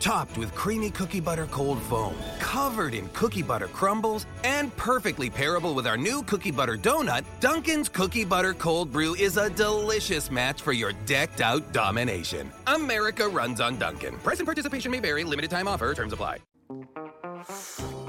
Topped with creamy cookie butter cold foam, covered in cookie butter crumbles, and perfectly pairable with our new cookie butter donut, Dunkin's Cookie Butter Cold Brew is a delicious match for your decked out domination. America runs on Dunkin'. Price and participation may vary, limited time offer, terms apply.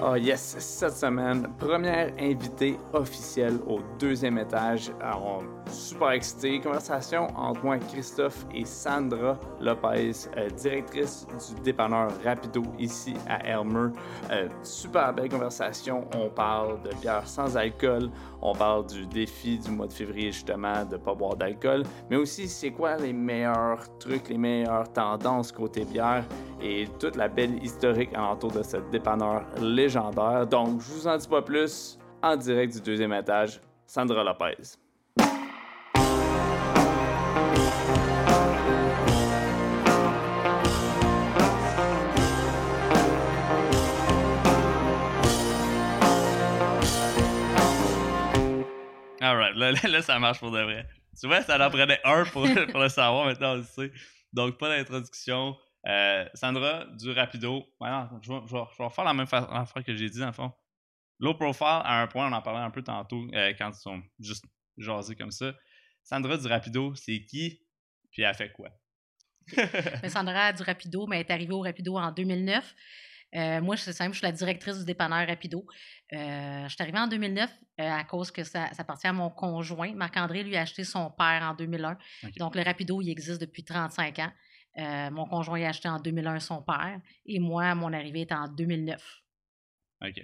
Oh yes, cette semaine, première invitée officielle au deuxième étage. Alors, super excité. Conversation entre moi, Christophe et Sandra Lopez, euh, directrice du dépanneur Rapido ici à Elmer. Euh, super belle conversation. On parle de bière sans alcool. On parle du défi du mois de février justement de ne pas boire d'alcool. Mais aussi, c'est quoi les meilleurs trucs, les meilleures tendances côté bière et toute la belle historique alentour de ce dépanneur légendaire. Donc, je vous en dis pas plus. En direct du deuxième étage, Sandra Lopez. Alright, là, là, là, ça marche pour de vrai. Tu vois, ça en prenait un pour, pour le savoir, maintenant on le sait. Donc, pas d'introduction. Euh, Sandra, du rapido. Je, vais, je, vais, je vais faire la même affaire que j'ai dit, dans le fond. Low profile, à un point, on en parlait un peu tantôt, euh, quand ils sont juste jasés comme ça. Sandra du rapido, c'est qui? Puis elle fait quoi? Mais Sandra du Rapido mais est arrivée au Rapido en 2009. Euh, moi, c'est simple, je suis la directrice du dépanneur Rapido. Euh, je suis arrivée en 2009 euh, à cause que ça, ça appartient à mon conjoint. Marc-André lui a acheté son père en 2001. Ok. Donc, le Rapido, il existe depuis 35 ans. Mon conjoint a acheté en 2001 son père. Et moi, mon arrivée est en 2009. OK.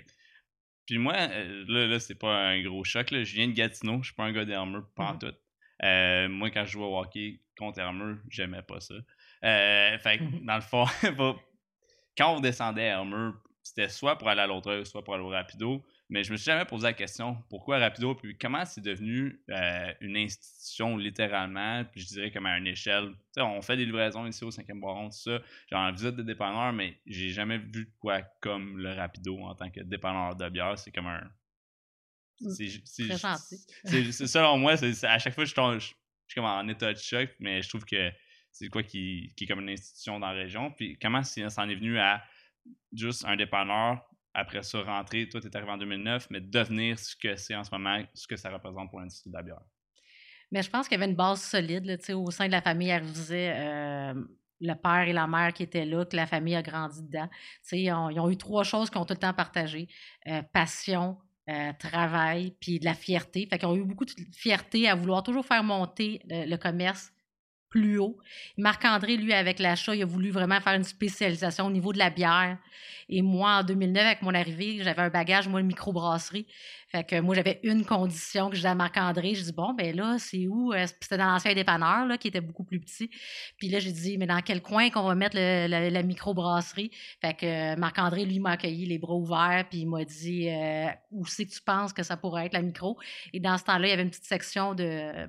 Puis moi, là, là c'est pas un gros choc. Là. Je viens de Gatineau, je suis pas un gars d'Hermeux, pas en Mhm. tout. Euh, moi, quand je jouais au hockey contre Hermeux, j'aimais pas ça. Euh, fait que, dans le fond, quand on descendait à Hermeux, c'était soit pour aller à l'autre soit pour aller au Rapido. Mais je me suis jamais posé la question pourquoi Rapido, puis comment c'est devenu euh, une institution littéralement, puis je dirais comme à une échelle. On fait des livraisons ici au 5e Baron, tout ça. J'ai en visite de dépanneur, mais j'ai jamais vu de quoi comme le Rapido en tant que dépanneur de bière. C'est comme un. c'est- c'est- gentil. selon moi, à chaque fois, je, tombe- je, je suis comme en état de choc, mais je trouve que c'est quoi qui, qui est comme une institution dans la région? Puis comment ça en est venu à juste un dépanneur, après ça rentrer, toi tu es arrivé en 2009, mais devenir ce que c'est en ce moment, ce que ça représente pour l'industrie de. Mais je pense qu'il y avait une base solide là, au sein de la famille. Disait euh, le père et la mère qui étaient là, que la famille a grandi dedans. Ils ont, ils ont eu trois choses qu'ils ont tout le temps partagées euh, passion, euh, travail, puis de la fierté. Fait qu'ils ont eu beaucoup de fierté à vouloir toujours faire monter le commerce plus haut. Marc-André, lui, avec l'achat, il a voulu vraiment faire une spécialisation au niveau de la bière. Et moi, en 2009, avec mon arrivée, j'avais un bagage, moi, de microbrasserie. Fait que moi, j'avais une condition que je disais à Marc-André. Je dis, bon, ben là, c'est où? Euh, C'était dans l'ancien dépanneur, là, qui était beaucoup plus petit. Puis là, j'ai dit, mais dans quel coin qu'on va mettre la, la microbrasserie? Fait que euh, Marc-André, lui, m'a accueilli les bras ouverts, puis il m'a dit, euh, où c'est que tu penses que ça pourrait être la micro? Et dans ce temps-là, il y avait une petite section de.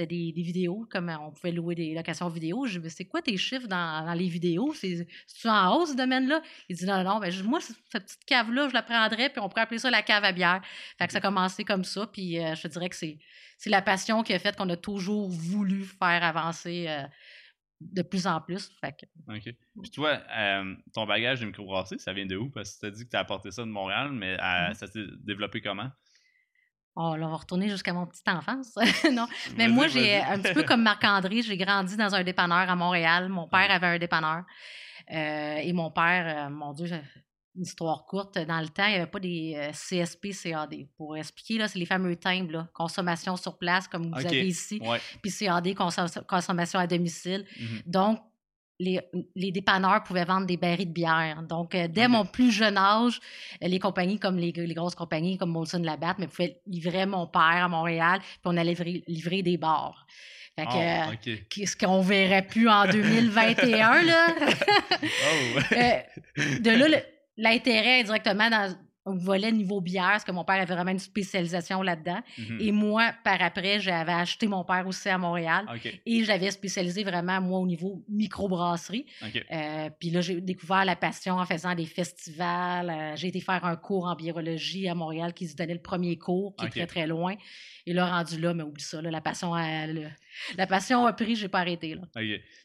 Euh, c'était des, des vidéos, comme on pouvait louer des locations vidéo. Je dis, c'est quoi tes chiffres dans, dans les vidéos? C'est- C'est-tu en hausse, ce domaine-là? Il dit, non, non, ben, moi, cette petite cave-là, je la prendrais, puis on pourrait appeler ça la cave à bière. Fait que ça a commencé comme ça, puis euh, je te dirais que c'est la passion qui a fait qu'on a toujours voulu faire avancer euh, de plus en plus. Fait que, OK. Puis toi, euh, ton bagage de microbrasserie, ça vient de où? Parce que tu as dit que tu as apporté ça de Montréal, mais euh, Mhm. ça s'est développé comment? Oh, là, on va retourner jusqu'à mon petite enfance. non, mais moi, j'ai un petit peu comme Marc-André, j'ai grandi dans un dépanneur à Montréal. Mon père avait un dépanneur. Euh, et mon père, euh, mon Dieu, une histoire courte, dans le temps, il n'y avait pas des euh, CSP, CAD. Pour expliquer, là, c'est les fameux timbres, là, consommation sur place, comme vous avez ici, Ouais. puis CAD, consom- consommation à domicile. Mhm. Donc, les, les dépanneurs pouvaient vendre des barils de bière. Donc, euh, dès mon plus jeune âge, euh, les compagnies comme les, les grosses compagnies comme Molson Labatt me pouvaient livrer mon père à Montréal, puis on allait livrer, livrer des bars. Fait que, Ah, euh, qu'est-ce qu'on verrait plus en 2021, là? Oh! Euh, de là, l'intérêt est directement dans volet niveau bière, parce que mon père avait vraiment une spécialisation là-dedans. Mhm. Et moi, par après, j'avais acheté mon père aussi à Montréal. Et j'avais spécialisé vraiment, moi, au niveau microbrasserie. OK. Euh, puis là, j'ai découvert la passion en faisant des festivals. Euh, j'ai été faire un cours en biologie à Montréal qui se donnait le premier cours, qui est très, très loin. Et là, rendu là, mais oublie ça, là, la, passion a, le- la passion a pris, j'ai pas arrêté. Là.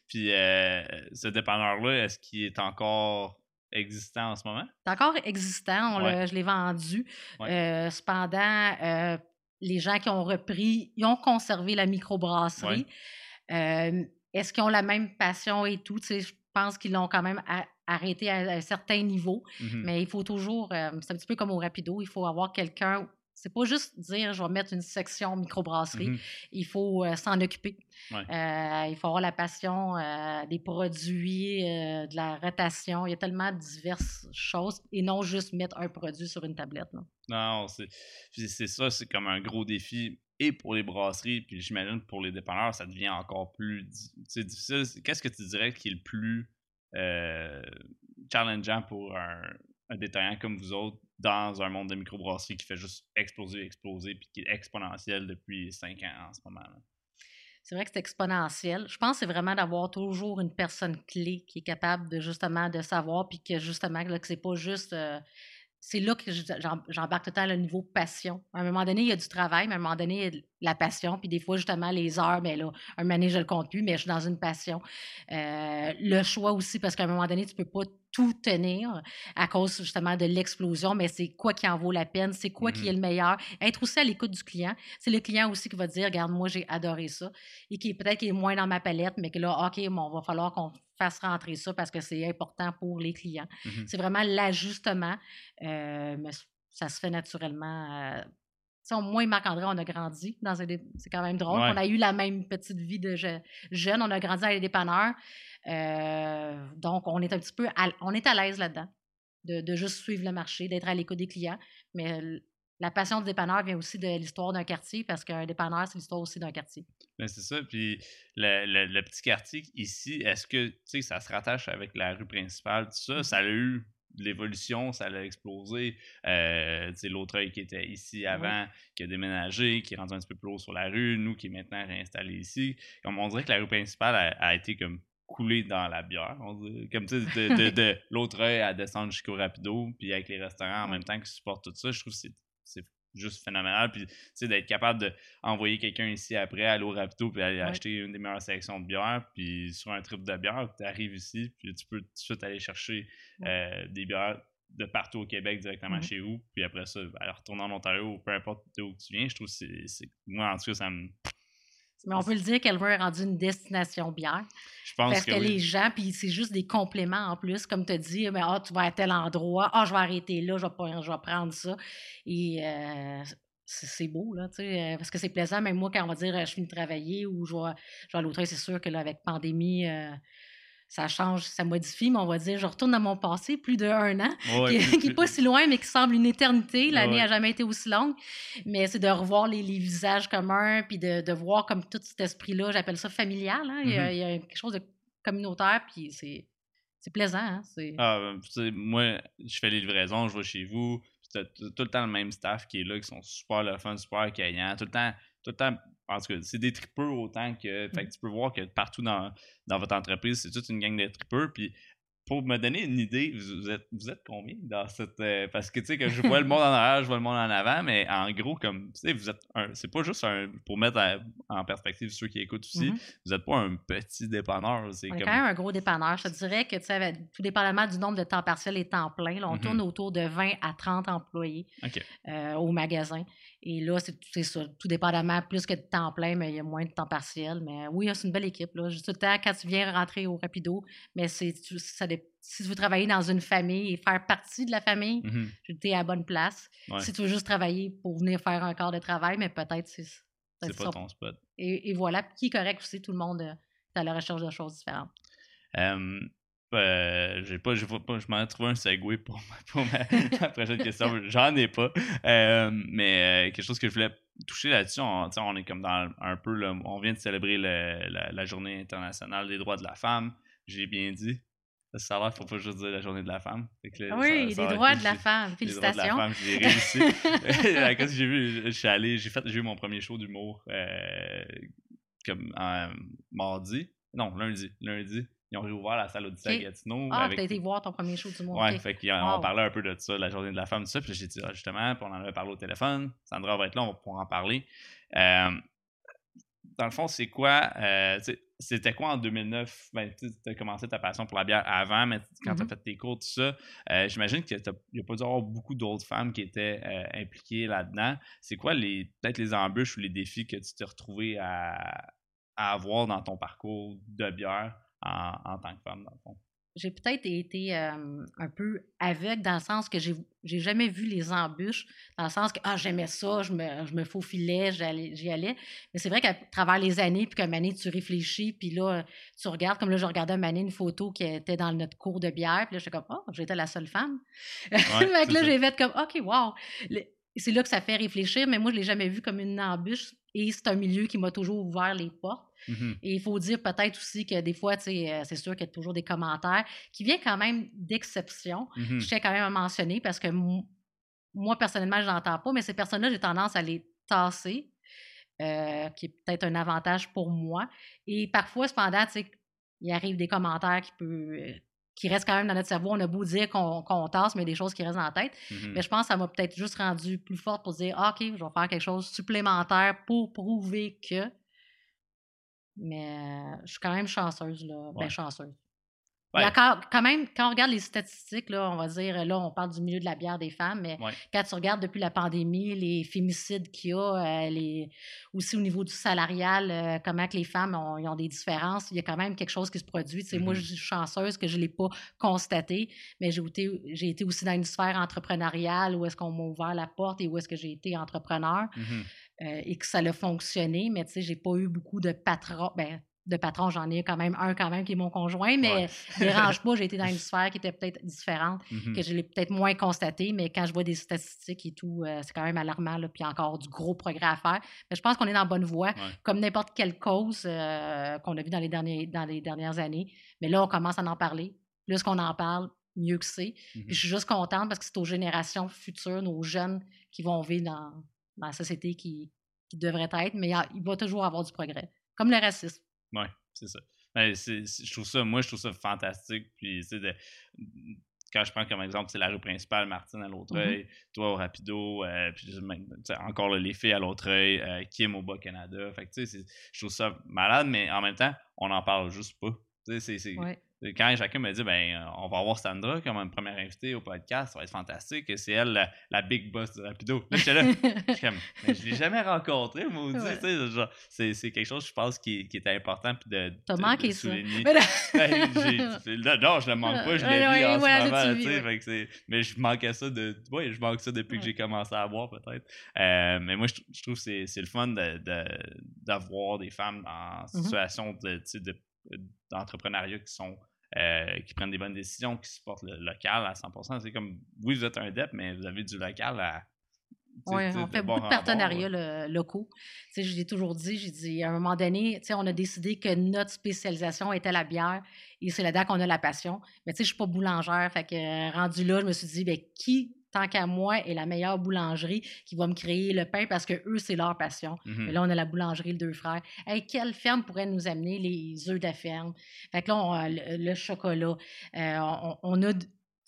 Puis euh, ce dépanneur-là, est-ce qu'il est encore existant en ce moment? C'est encore existant, on Ouais. je l'ai vendu. Ouais. Euh, cependant, euh, les gens qui ont repris, ils ont conservé la microbrasserie. Euh, Est-ce qu'ils ont la même passion et tout? Je pense qu'ils l'ont quand même arrêté à un certain niveau. Mhm. Mais il faut toujours, c'est un petit peu comme au rapido, il faut avoir quelqu'un. C'est pas juste dire je vais mettre une section microbrasserie, Mhm. il faut euh, s'en occuper. Ouais. Euh, il faut avoir la passion euh, des produits, de la rotation. Il y a tellement diverses choses et non juste mettre un produit sur une tablette. Non, c'est ça, c'est comme un gros défi et pour les brasseries, puis j'imagine pour les dépanneurs, ça devient encore plus difficile. Qu'est-ce que tu dirais qui est le plus challengeant pour un, un détaillant comme vous autres dans un monde de microbrasserie qui fait juste exploser, exploser, puis qui est exponentiel depuis cinq ans en ce moment? C'est vrai que c'est exponentiel. Je pense que c'est vraiment d'avoir toujours une personne clé qui est capable de justement de savoir, puis que justement là, que c'est pas juste. euh, c'est là que je- j'em- j'embarque tout le temps le niveau passion. À un moment donné, il y a du travail, mais à un moment donné, la passion. Puis des fois, justement, les heures, mais là, un moment donné, je le compte plus, mais je suis dans une passion. Euh, le choix aussi, parce qu'à un moment donné, tu peux pas tout tenir à cause justement de l'explosion, mais c'est quoi qui en vaut la peine, c'est quoi qui Mhm. est le meilleur. Être aussi à l'écoute du client. C'est le client aussi qui va dire, regarde, moi, j'ai adoré ça et qui peut-être qui est moins dans ma palette, mais que là, OK, bon, va falloir qu'on fasse rentrer ça parce que c'est important pour les clients. Mhm. C'est vraiment l'ajustement, euh, mais ça se fait naturellement. euh. Tu sais, moi et Marc-André, on a grandi dans un C'est quand même drôle. Ouais. On a eu la même petite vie de je- jeune. On a grandi dans les dépanneurs. Euh, donc, on est un petit peu... à- on est à l'aise là-dedans, de, de juste suivre le marché, d'être à l'écoute des clients. Mais la passion du dépanneur vient aussi de l'histoire d'un quartier parce qu'un dépanneur, c'est l'histoire aussi d'un quartier. Ben, c'est ça. Puis le, le- le petit quartier ici, est-ce que ça se rattache avec la rue principale, tout ça? Ça a eu l'évolution, ça a explosé. Euh, l'autre œil qui était ici avant, qui a déménagé, qui est rendu un petit peu plus haut sur la rue, nous qui est maintenant réinstallé ici. Comme on dirait que la rue principale a, a été comme coulée dans la bière. On dirait. Comme tu sais, de, de, de l'autre œil à descendre jusqu'au rapido, puis avec les restaurants en même temps qui supportent tout ça, je trouve que c'est juste phénoménal. Puis, tu sais, d'être capable d'envoyer quelqu'un ici après, aller au Rapido, puis aller Ouais. acheter une des meilleures sélections de bière, puis sur un trip de bière, tu arrives ici, puis tu peux tout de suite aller chercher euh, des bières de partout au Québec directement Mhm. chez vous, puis après ça, aller retourner en Ontario ou peu importe d'où tu viens. Je trouve que c'est- c'est. Moi, en tout cas, ça me. Mais on peut le dire qu'Elver est rendu une destination bière. Je pense Parce que. que, oui. les gens, puis c'est juste des compléments en plus, comme tu as dit, mais ah, tu vas à tel endroit, ah, je vais arrêter là, je vais, je vais prendre ça. Et euh, c'est beau, là, tu sais, euh, parce que c'est plaisant, même moi, quand on va dire euh, je finis de travailler ou je vais, je vais à l'autre, c'est sûr que là, avec pandémie, euh, ça change, ça modifie, mais on va dire, je retourne dans mon passé, plus d'un an, Ouais, qui, plus- qui est pas si loin, mais qui semble une éternité. L'année Ouais. n'a jamais été aussi longue. Mais c'est de revoir les, les visages communs, puis de, de voir comme tout cet esprit-là, j'appelle ça familial. hein. il, y a, Mhm. il y a quelque chose de communautaire, puis c'est, c'est plaisant. hein, Ah, ben, moi, je fais les livraisons, je vais chez vous, tout le temps le même staff qui est là, qui sont super le fun, super accueillants, tout le temps, tout le temps, en tout cas, c'est des tripeux autant que, fait que tu peux voir que partout dans, dans votre entreprise, c'est toute une gang de tripeux, puis pour me donner une idée, vous, êtes, vous êtes combien dans cette. euh, parce que tu sais, que je vois le monde en arrière, je vois le monde en avant, mais en gros, comme. Tu sais, vous êtes. un- C'est pas juste un. Pour mettre à- en perspective ceux qui écoutent aussi, Mhm. vous êtes pas un petit dépanneur. C'est comme. quand même un gros dépanneur. Je te dirais que, tu sais, tout dépendamment du nombre de temps partiel et temps plein, là, on Mhm. tourne autour de 20 à 30 employés euh, au magasin. Et là, c'est ça, tout dépendamment, plus que de temps plein, mais il y a moins de temps partiel. Mais oui, c'est une belle équipe. Là. Tout le temps, quand tu viens rentrer au Rapido, mais c'est ça, dé- si tu veux travailler dans une famille et faire partie de la famille, Mhm. tu es à la bonne place. Ouais. Si tu veux juste travailler pour venir faire un quart de travail, mais peut-être c'est C'est pas ton spot. Et, et voilà, qui est correct aussi, tout le monde euh, est à la recherche de choses différentes. Euh, euh, j'ai pas, j'ai pas, je m'en ai trouvé un segue pour, ma, pour ma, ma prochaine question. J'en ai pas. Euh, mais euh, quelque chose que je voulais toucher là-dessus, on, on est comme dans un peu, là, on vient de célébrer le- la, la journée internationale des droits de la femme. J'ai bien dit. Ça a l'air faut pas juste dire la journée de la femme. Oui, les droits de la femme. Félicitations. Les droits de la femme, j'ai réussi. Quand j'ai vu, je suis allé, j'ai fait, j'ai eu mon premier show d'humour euh, comme mardi. Non, lundi. Lundi. Ils ont réouvert la salle Odyssée okay. à Gatineau. Ah, avec... t'as été voir ton premier show d'humour. Ouais, fait qu'on parlait un peu de ça, la journée de la femme, tout ça. Puis j'ai dit, ah, justement, puis on en avait parlé au téléphone. Sandra va être là, on va pouvoir en parler. Euh, dans le fond, c'est quoi, euh, c'était quoi en 2009? Ben, tu as commencé ta passion pour la bière avant, mais quand tu as mm-hmm. fait tes cours, tout ça, euh, j'imagine qu'il n'y a pas dû avoir beaucoup d'autres femmes qui étaient euh, impliquées là-dedans. C'est quoi les peut-être les embûches ou les défis que tu t'es retrouvé à, avoir dans ton parcours de bière en, en tant que femme, dans le fond? J'ai peut-être été un peu aveugle dans le sens que j'ai, j'ai jamais vu les embûches, dans le sens que ah, j'aimais ça, je me, je me faufilais, j'y allais. Mais c'est vrai qu'à travers les années, puis qu'à année, tu réfléchis, puis là, tu regardes, comme là, je regardais une année une photo qui était dans notre cours de bière, puis là, j'étais comme, oh, j'étais la seule femme. Ouais, là, j'ai fait comme, OK, wow. C'est là que ça fait réfléchir, mais moi, je ne l'ai jamais vu comme une embûche et c'est un milieu qui m'a toujours ouvert les portes. Mmh et il faut dire peut-être aussi que des fois, euh, c'est sûr qu'il y a toujours des commentaires qui viennent quand même d'exception. Mmh je tiens quand même à mentionner parce que moi, personnellement, je n'entends pas, mais ces personnes-là, j'ai tendance à les tasser, euh, qui est peut-être un avantage pour moi. Et parfois, cependant, il arrive des commentaires qui peuvent qui restent quand même dans notre cerveau. On a beau dire qu'on tasse, mais il y a des choses qui restent en tête. Mmh mais je pense que ça m'a peut-être juste rendu plus forte pour dire ah, OK, je vais faire quelque chose supplémentaire pour prouver que. Mais euh, je suis quand même chanceuse, là. Ben, chanceuse. Quand, même, quand on regarde les statistiques, là, on va dire, là, on parle du milieu de la bière des femmes, mais quand tu regardes depuis la pandémie, les fémicides qu'il y a, euh, les, aussi au niveau du salarial, euh, comment que les femmes ont, ont, des différences, il y a quand même quelque chose qui se produit. Moi, mm-hmm. je suis chanceuse que je ne l'ai pas constaté, mais j'ai été, j'ai été aussi dans une sphère entrepreneuriale où est-ce qu'on m'a ouvert la porte et où est-ce que j'ai été entrepreneur. Mm-hmm. Euh, et que ça a fonctionné, mais tu sais, j'ai pas eu beaucoup de patrons. Ben, de patrons, j'en ai quand même un quand même qui est mon conjoint, mais ne dérange pas, j'ai été dans une sphère qui était peut-être différente, mm-hmm. que je l'ai peut-être moins constaté, mais quand je vois des statistiques et tout, euh, c'est quand même alarmant, là, puis encore du gros progrès à faire. Mais je pense qu'on est dans la bonne voie, comme n'importe quelle cause euh, qu'on a vu dans les, derniers, dans les dernières années. Mais là, on commence à en parler. Plus qu'on en parle, mieux que c'est. Je mm-hmm. suis juste contente parce que c'est aux générations futures, nos jeunes, qui vont vivre dans, dans la société qui, qui devrait être, mais il, va toujours avoir du progrès. Comme le racisme. Oui, c'est ça. Ben, je trouve ça, moi, je trouve ça fantastique. Puis, de, quand je prends comme exemple, c'est la rue principale, Martine à l'autre œil, mm-hmm. toi au Rapido, euh, puis encore les filles à l'autre œil, euh, Kim au Bas-Canada. Fait que, je trouve ça malade, mais en même temps, on n'en parle juste pas. C'est, quand chacun me dit, ben, euh, on va avoir Sandra comme une première invitée au podcast, ça va être fantastique, c'est elle la, big boss du Rapido. Là, j'étais là, je comme, je l'ai jamais rencontré, moi c'est, c'est quelque chose, je pense, qui, qui était important. Puis de, T'as manqué ça. Ben, non, je le manque pas, je l'ai vu en ce moment, sais, mais je manquais ça de, je manque ça depuis que j'ai commencé à voir, peut-être. Euh, mais moi, je, trouve que c'est le fun d'avoir de, des femmes en mm-hmm. situation de, de d'entrepreneuriat qui sont euh, qui prennent des bonnes décisions, qui supportent le local à 100%. C'est comme, oui, vous êtes un DEP, mais vous avez du local à. Oui, on fait beaucoup de partenariats locaux. je l'ai toujours dit, j'ai dit, à un moment donné, on a décidé que notre spécialisation était la bière et c'est là-dedans qu'on a la passion. Mais tu sais, je suis pas boulangère, fait que rendu là, je me suis dit, ben, qui tant qu'à moi, est la meilleure boulangerie qui va me créer le pain parce que eux, c'est leur passion. Mais là, on a la boulangerie Les Deux Frères. Hey, quelle ferme pourrait nous amener les œufs de la ferme? Fait que là, on, le, chocolat. Euh, on, a,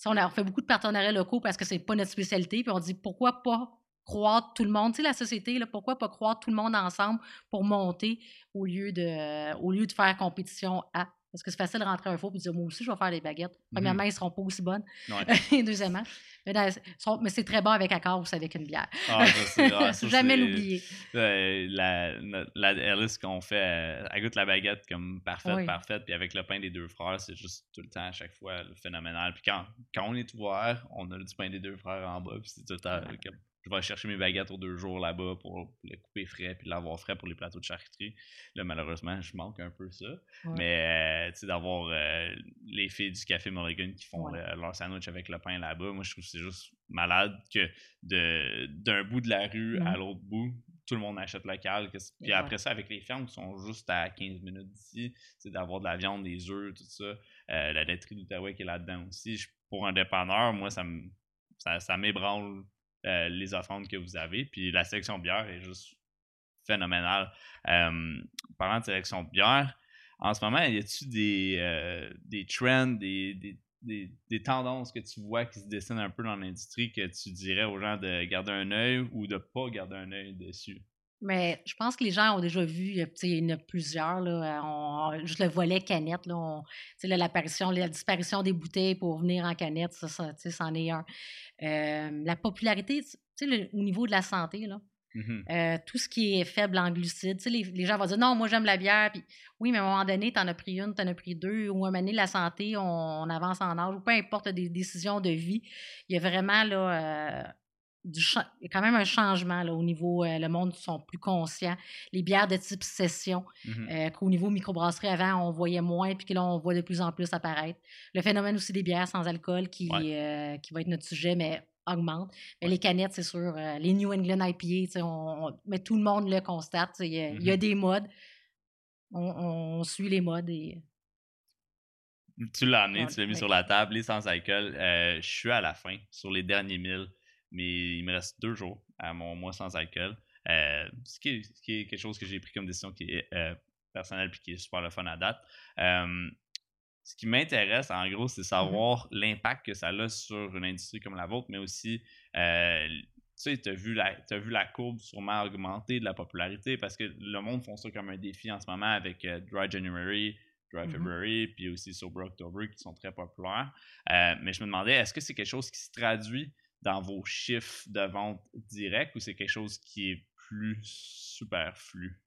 on a fait beaucoup de partenariats locaux parce que c'est pas notre spécialité. Puis on dit pourquoi pas croire tout le monde, tu sais, la société, là, pourquoi pas croire tout le monde ensemble pour monter au lieu de, au lieu de faire compétition à. Parce que c'est facile de rentrer un four et de dire, moi aussi, je vais faire des baguettes. Premièrement, elles ne seront pas aussi bonnes. Deuxièmement, mais, c'est très bon avec accord ou avec une bière. Ah, ah Jamais l'oublier. La, la, Alice qu'on fait, elle goûte la baguette comme parfaite, parfaite. Puis avec le pain des deux frères, c'est juste tout le temps, à chaque fois, phénoménal. Puis quand, quand on est ouvert, on a du pain des deux frères en bas. Puis c'est tout le temps je vais chercher mes baguettes aux deux jours là-bas pour les couper frais puis l'avoir frais pour les plateaux de charcuterie. Là, malheureusement, je manque un peu ça. Mais, euh, tu sais, d'avoir euh, les filles du Café Mulligan qui font leur sandwich avec le pain là-bas, moi, je trouve que c'est juste malade que d'un bout de la rue à mmh l'autre bout, tout le monde achète local. Puis après ça, avec les fermes qui sont juste à 15 minutes d'ici, c'est d'avoir de la viande, des œufs, tout ça. Euh, la laiterie d'Outaouais qui est là-dedans aussi. Je- pour un dépanneur, moi, ça me ça, ça m'ébranle euh, les offrandes que vous avez. Puis la sélection bière est juste phénoménale. Euh, parlant de sélection bière, en ce moment, y a-tu des, euh, des trends, des, des, des- des tendances que tu vois qui se dessinent un peu dans l'industrie que tu dirais aux gens de garder un œil ou de pas garder un œil dessus? Mais je pense que les gens ont déjà vu, il y en a plusieurs, là, on- juste le volet canette, là, l'apparition, la disparition des bouteilles pour venir en canette, ça, ça, tu sais, c'en est un. Euh, la popularité, le- au niveau de la santé, là, Mhm. euh, tout ce qui est faible en glucides. Les, les gens vont dire non, moi j'aime la bière. Puis, oui, mais à un moment donné, tu en as pris une, tu en as pris deux. Ou à un moment donné, la santé, on, on avance en âge, ou peu importe des décisions de vie. Il y a vraiment là, euh, du il y a quand même un changement là, au niveau. euh, le monde sont plus conscients. Les bières de type session, Mhm. euh, qu'au niveau microbrasserie, avant, on voyait moins, puis que là, on voit de plus en plus apparaître. Le phénomène aussi des bières sans alcool, qui, Ouais. euh, qui va être notre sujet, mais augmente. Mais Ouais. les canettes, c'est sûr, les New England IPA, on, on- mais tout le monde le constate. Il y, a- il y a Mhm. des modes. On, on suit les modes et Tu l'as amené, tu l'as mis ouais. sur la table, les sans alcool. Euh, je suis à la fin, sur les derniers milles, mais il me reste deux jours à mon mois sans alcool. Euh, ce, qui est, ce qui est quelque chose que j'ai pris comme décision qui est euh, personnelle et qui est super le fun à date. Euh, ce qui m'intéresse, en gros, c'est savoir l'impact que ça a sur une industrie comme la vôtre, mais aussi, euh, tu sais, tu as, vu la- t'as vu la courbe sûrement augmenter de la popularité parce que le monde font ça comme un défi en ce moment avec Dry January, Dry Mhm. February, puis aussi Sober October qui sont très populaires. Mais je me demandais, est-ce que c'est quelque chose qui se traduit dans vos chiffres de vente direct ou c'est quelque chose qui est plus superflu?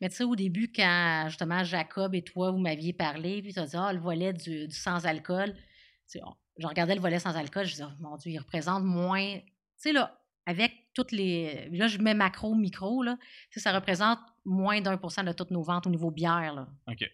Mais tu sais, au début, quand justement Jacob et toi, vous m'aviez parlé, puis tu as dit, ah, le volet du, du sans-alcool, tu sais, on- je regardais le volet sans-alcool, je disais, oh, mon Dieu, il représente moins. Tu sais, là, avec toutes les. Là, je mets macro, micro, là, ça représente moins d'un pour cent de toutes nos ventes au niveau bière, là. OK.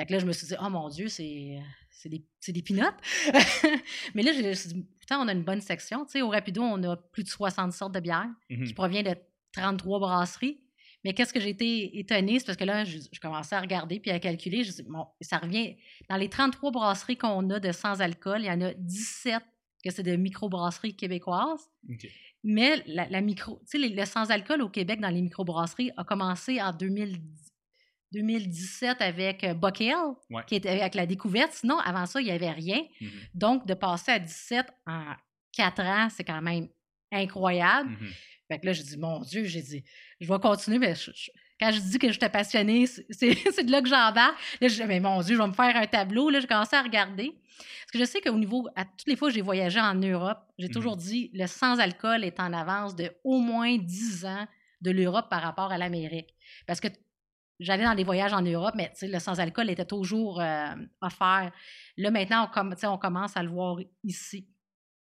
Fait que là, je me suis dit, oh mon Dieu, c'est c'est des, c'est des peanuts. Mais là, je me suis dit, putain, on a une bonne section. Tu sais, au Rapido, on a plus de 60 sortes de bières Mhm. qui provient de 33 brasseries. Mais qu'est-ce que j'ai été étonnée, c'est parce que là, je, je commençais à regarder puis à calculer. Je dis, bon, ça revient. Dans les 33 brasseries qu'on a de sans-alcool, il y en a 17 que c'est de microbrasseries québécoises. Mais la, la micro, tu sais, le sans-alcool au Québec dans les microbrasseries a commencé en 2010 2017 avec euh, Buck Hill, Ouais. qui était avec la découverte. Sinon, avant ça, il n'y avait rien. Mhm. Donc, de passer à 17 en 4 ans, c'est quand même incroyable. Mhm. Fait que là, j'ai dit, mon Dieu, j'ai dit, je vais continuer, mais je- je- quand je dis que j'étais passionnée, c'est de là que j'embarque. Là, je dis, mais mon Dieu, je vais me faire un tableau. Là, j'ai commencé à regarder. Parce que je sais qu'au niveau, à toutes les fois que j'ai voyagé en Europe, j'ai Mhm. toujours dit, le sans-alcool est en avance de au moins 10 ans de l'Europe par rapport à l'Amérique. Parce que j'allais dans des voyages en Europe, mais le sans-alcool était toujours euh, offert. Là, maintenant, on, com- on commence à le voir ici.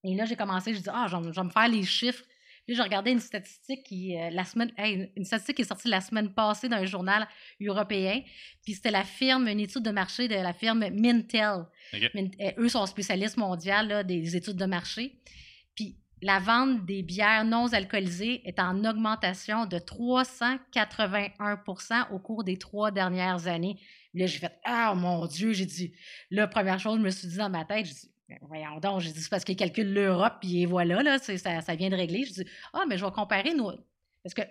Et là, j'ai commencé, je dis, ah, je vais me- faire les chiffres. Là, j'ai regardé une statistique qui, euh, la semaine, hey, une statistique qui est sortie la semaine passée dans un journal européen. Puis c'était la firme, une étude de marché de la firme Mintel. Euh, eux sont spécialistes mondiaux là, des études de marché. Puis la vente des bières non alcoolisées est en augmentation de 381% au cours des trois dernières années. Là, j'ai fait Ah mon Dieu, j'ai dit. Là, première chose, je me suis dit dans ma tête, j'ai dit Ben, Voyons donc, j'ai dit c'est parce qu'ils calculent l'Europe, puis voilà, là, ça, ça vient de régler. Je dis Ah, mais je vais comparer nos. Parce que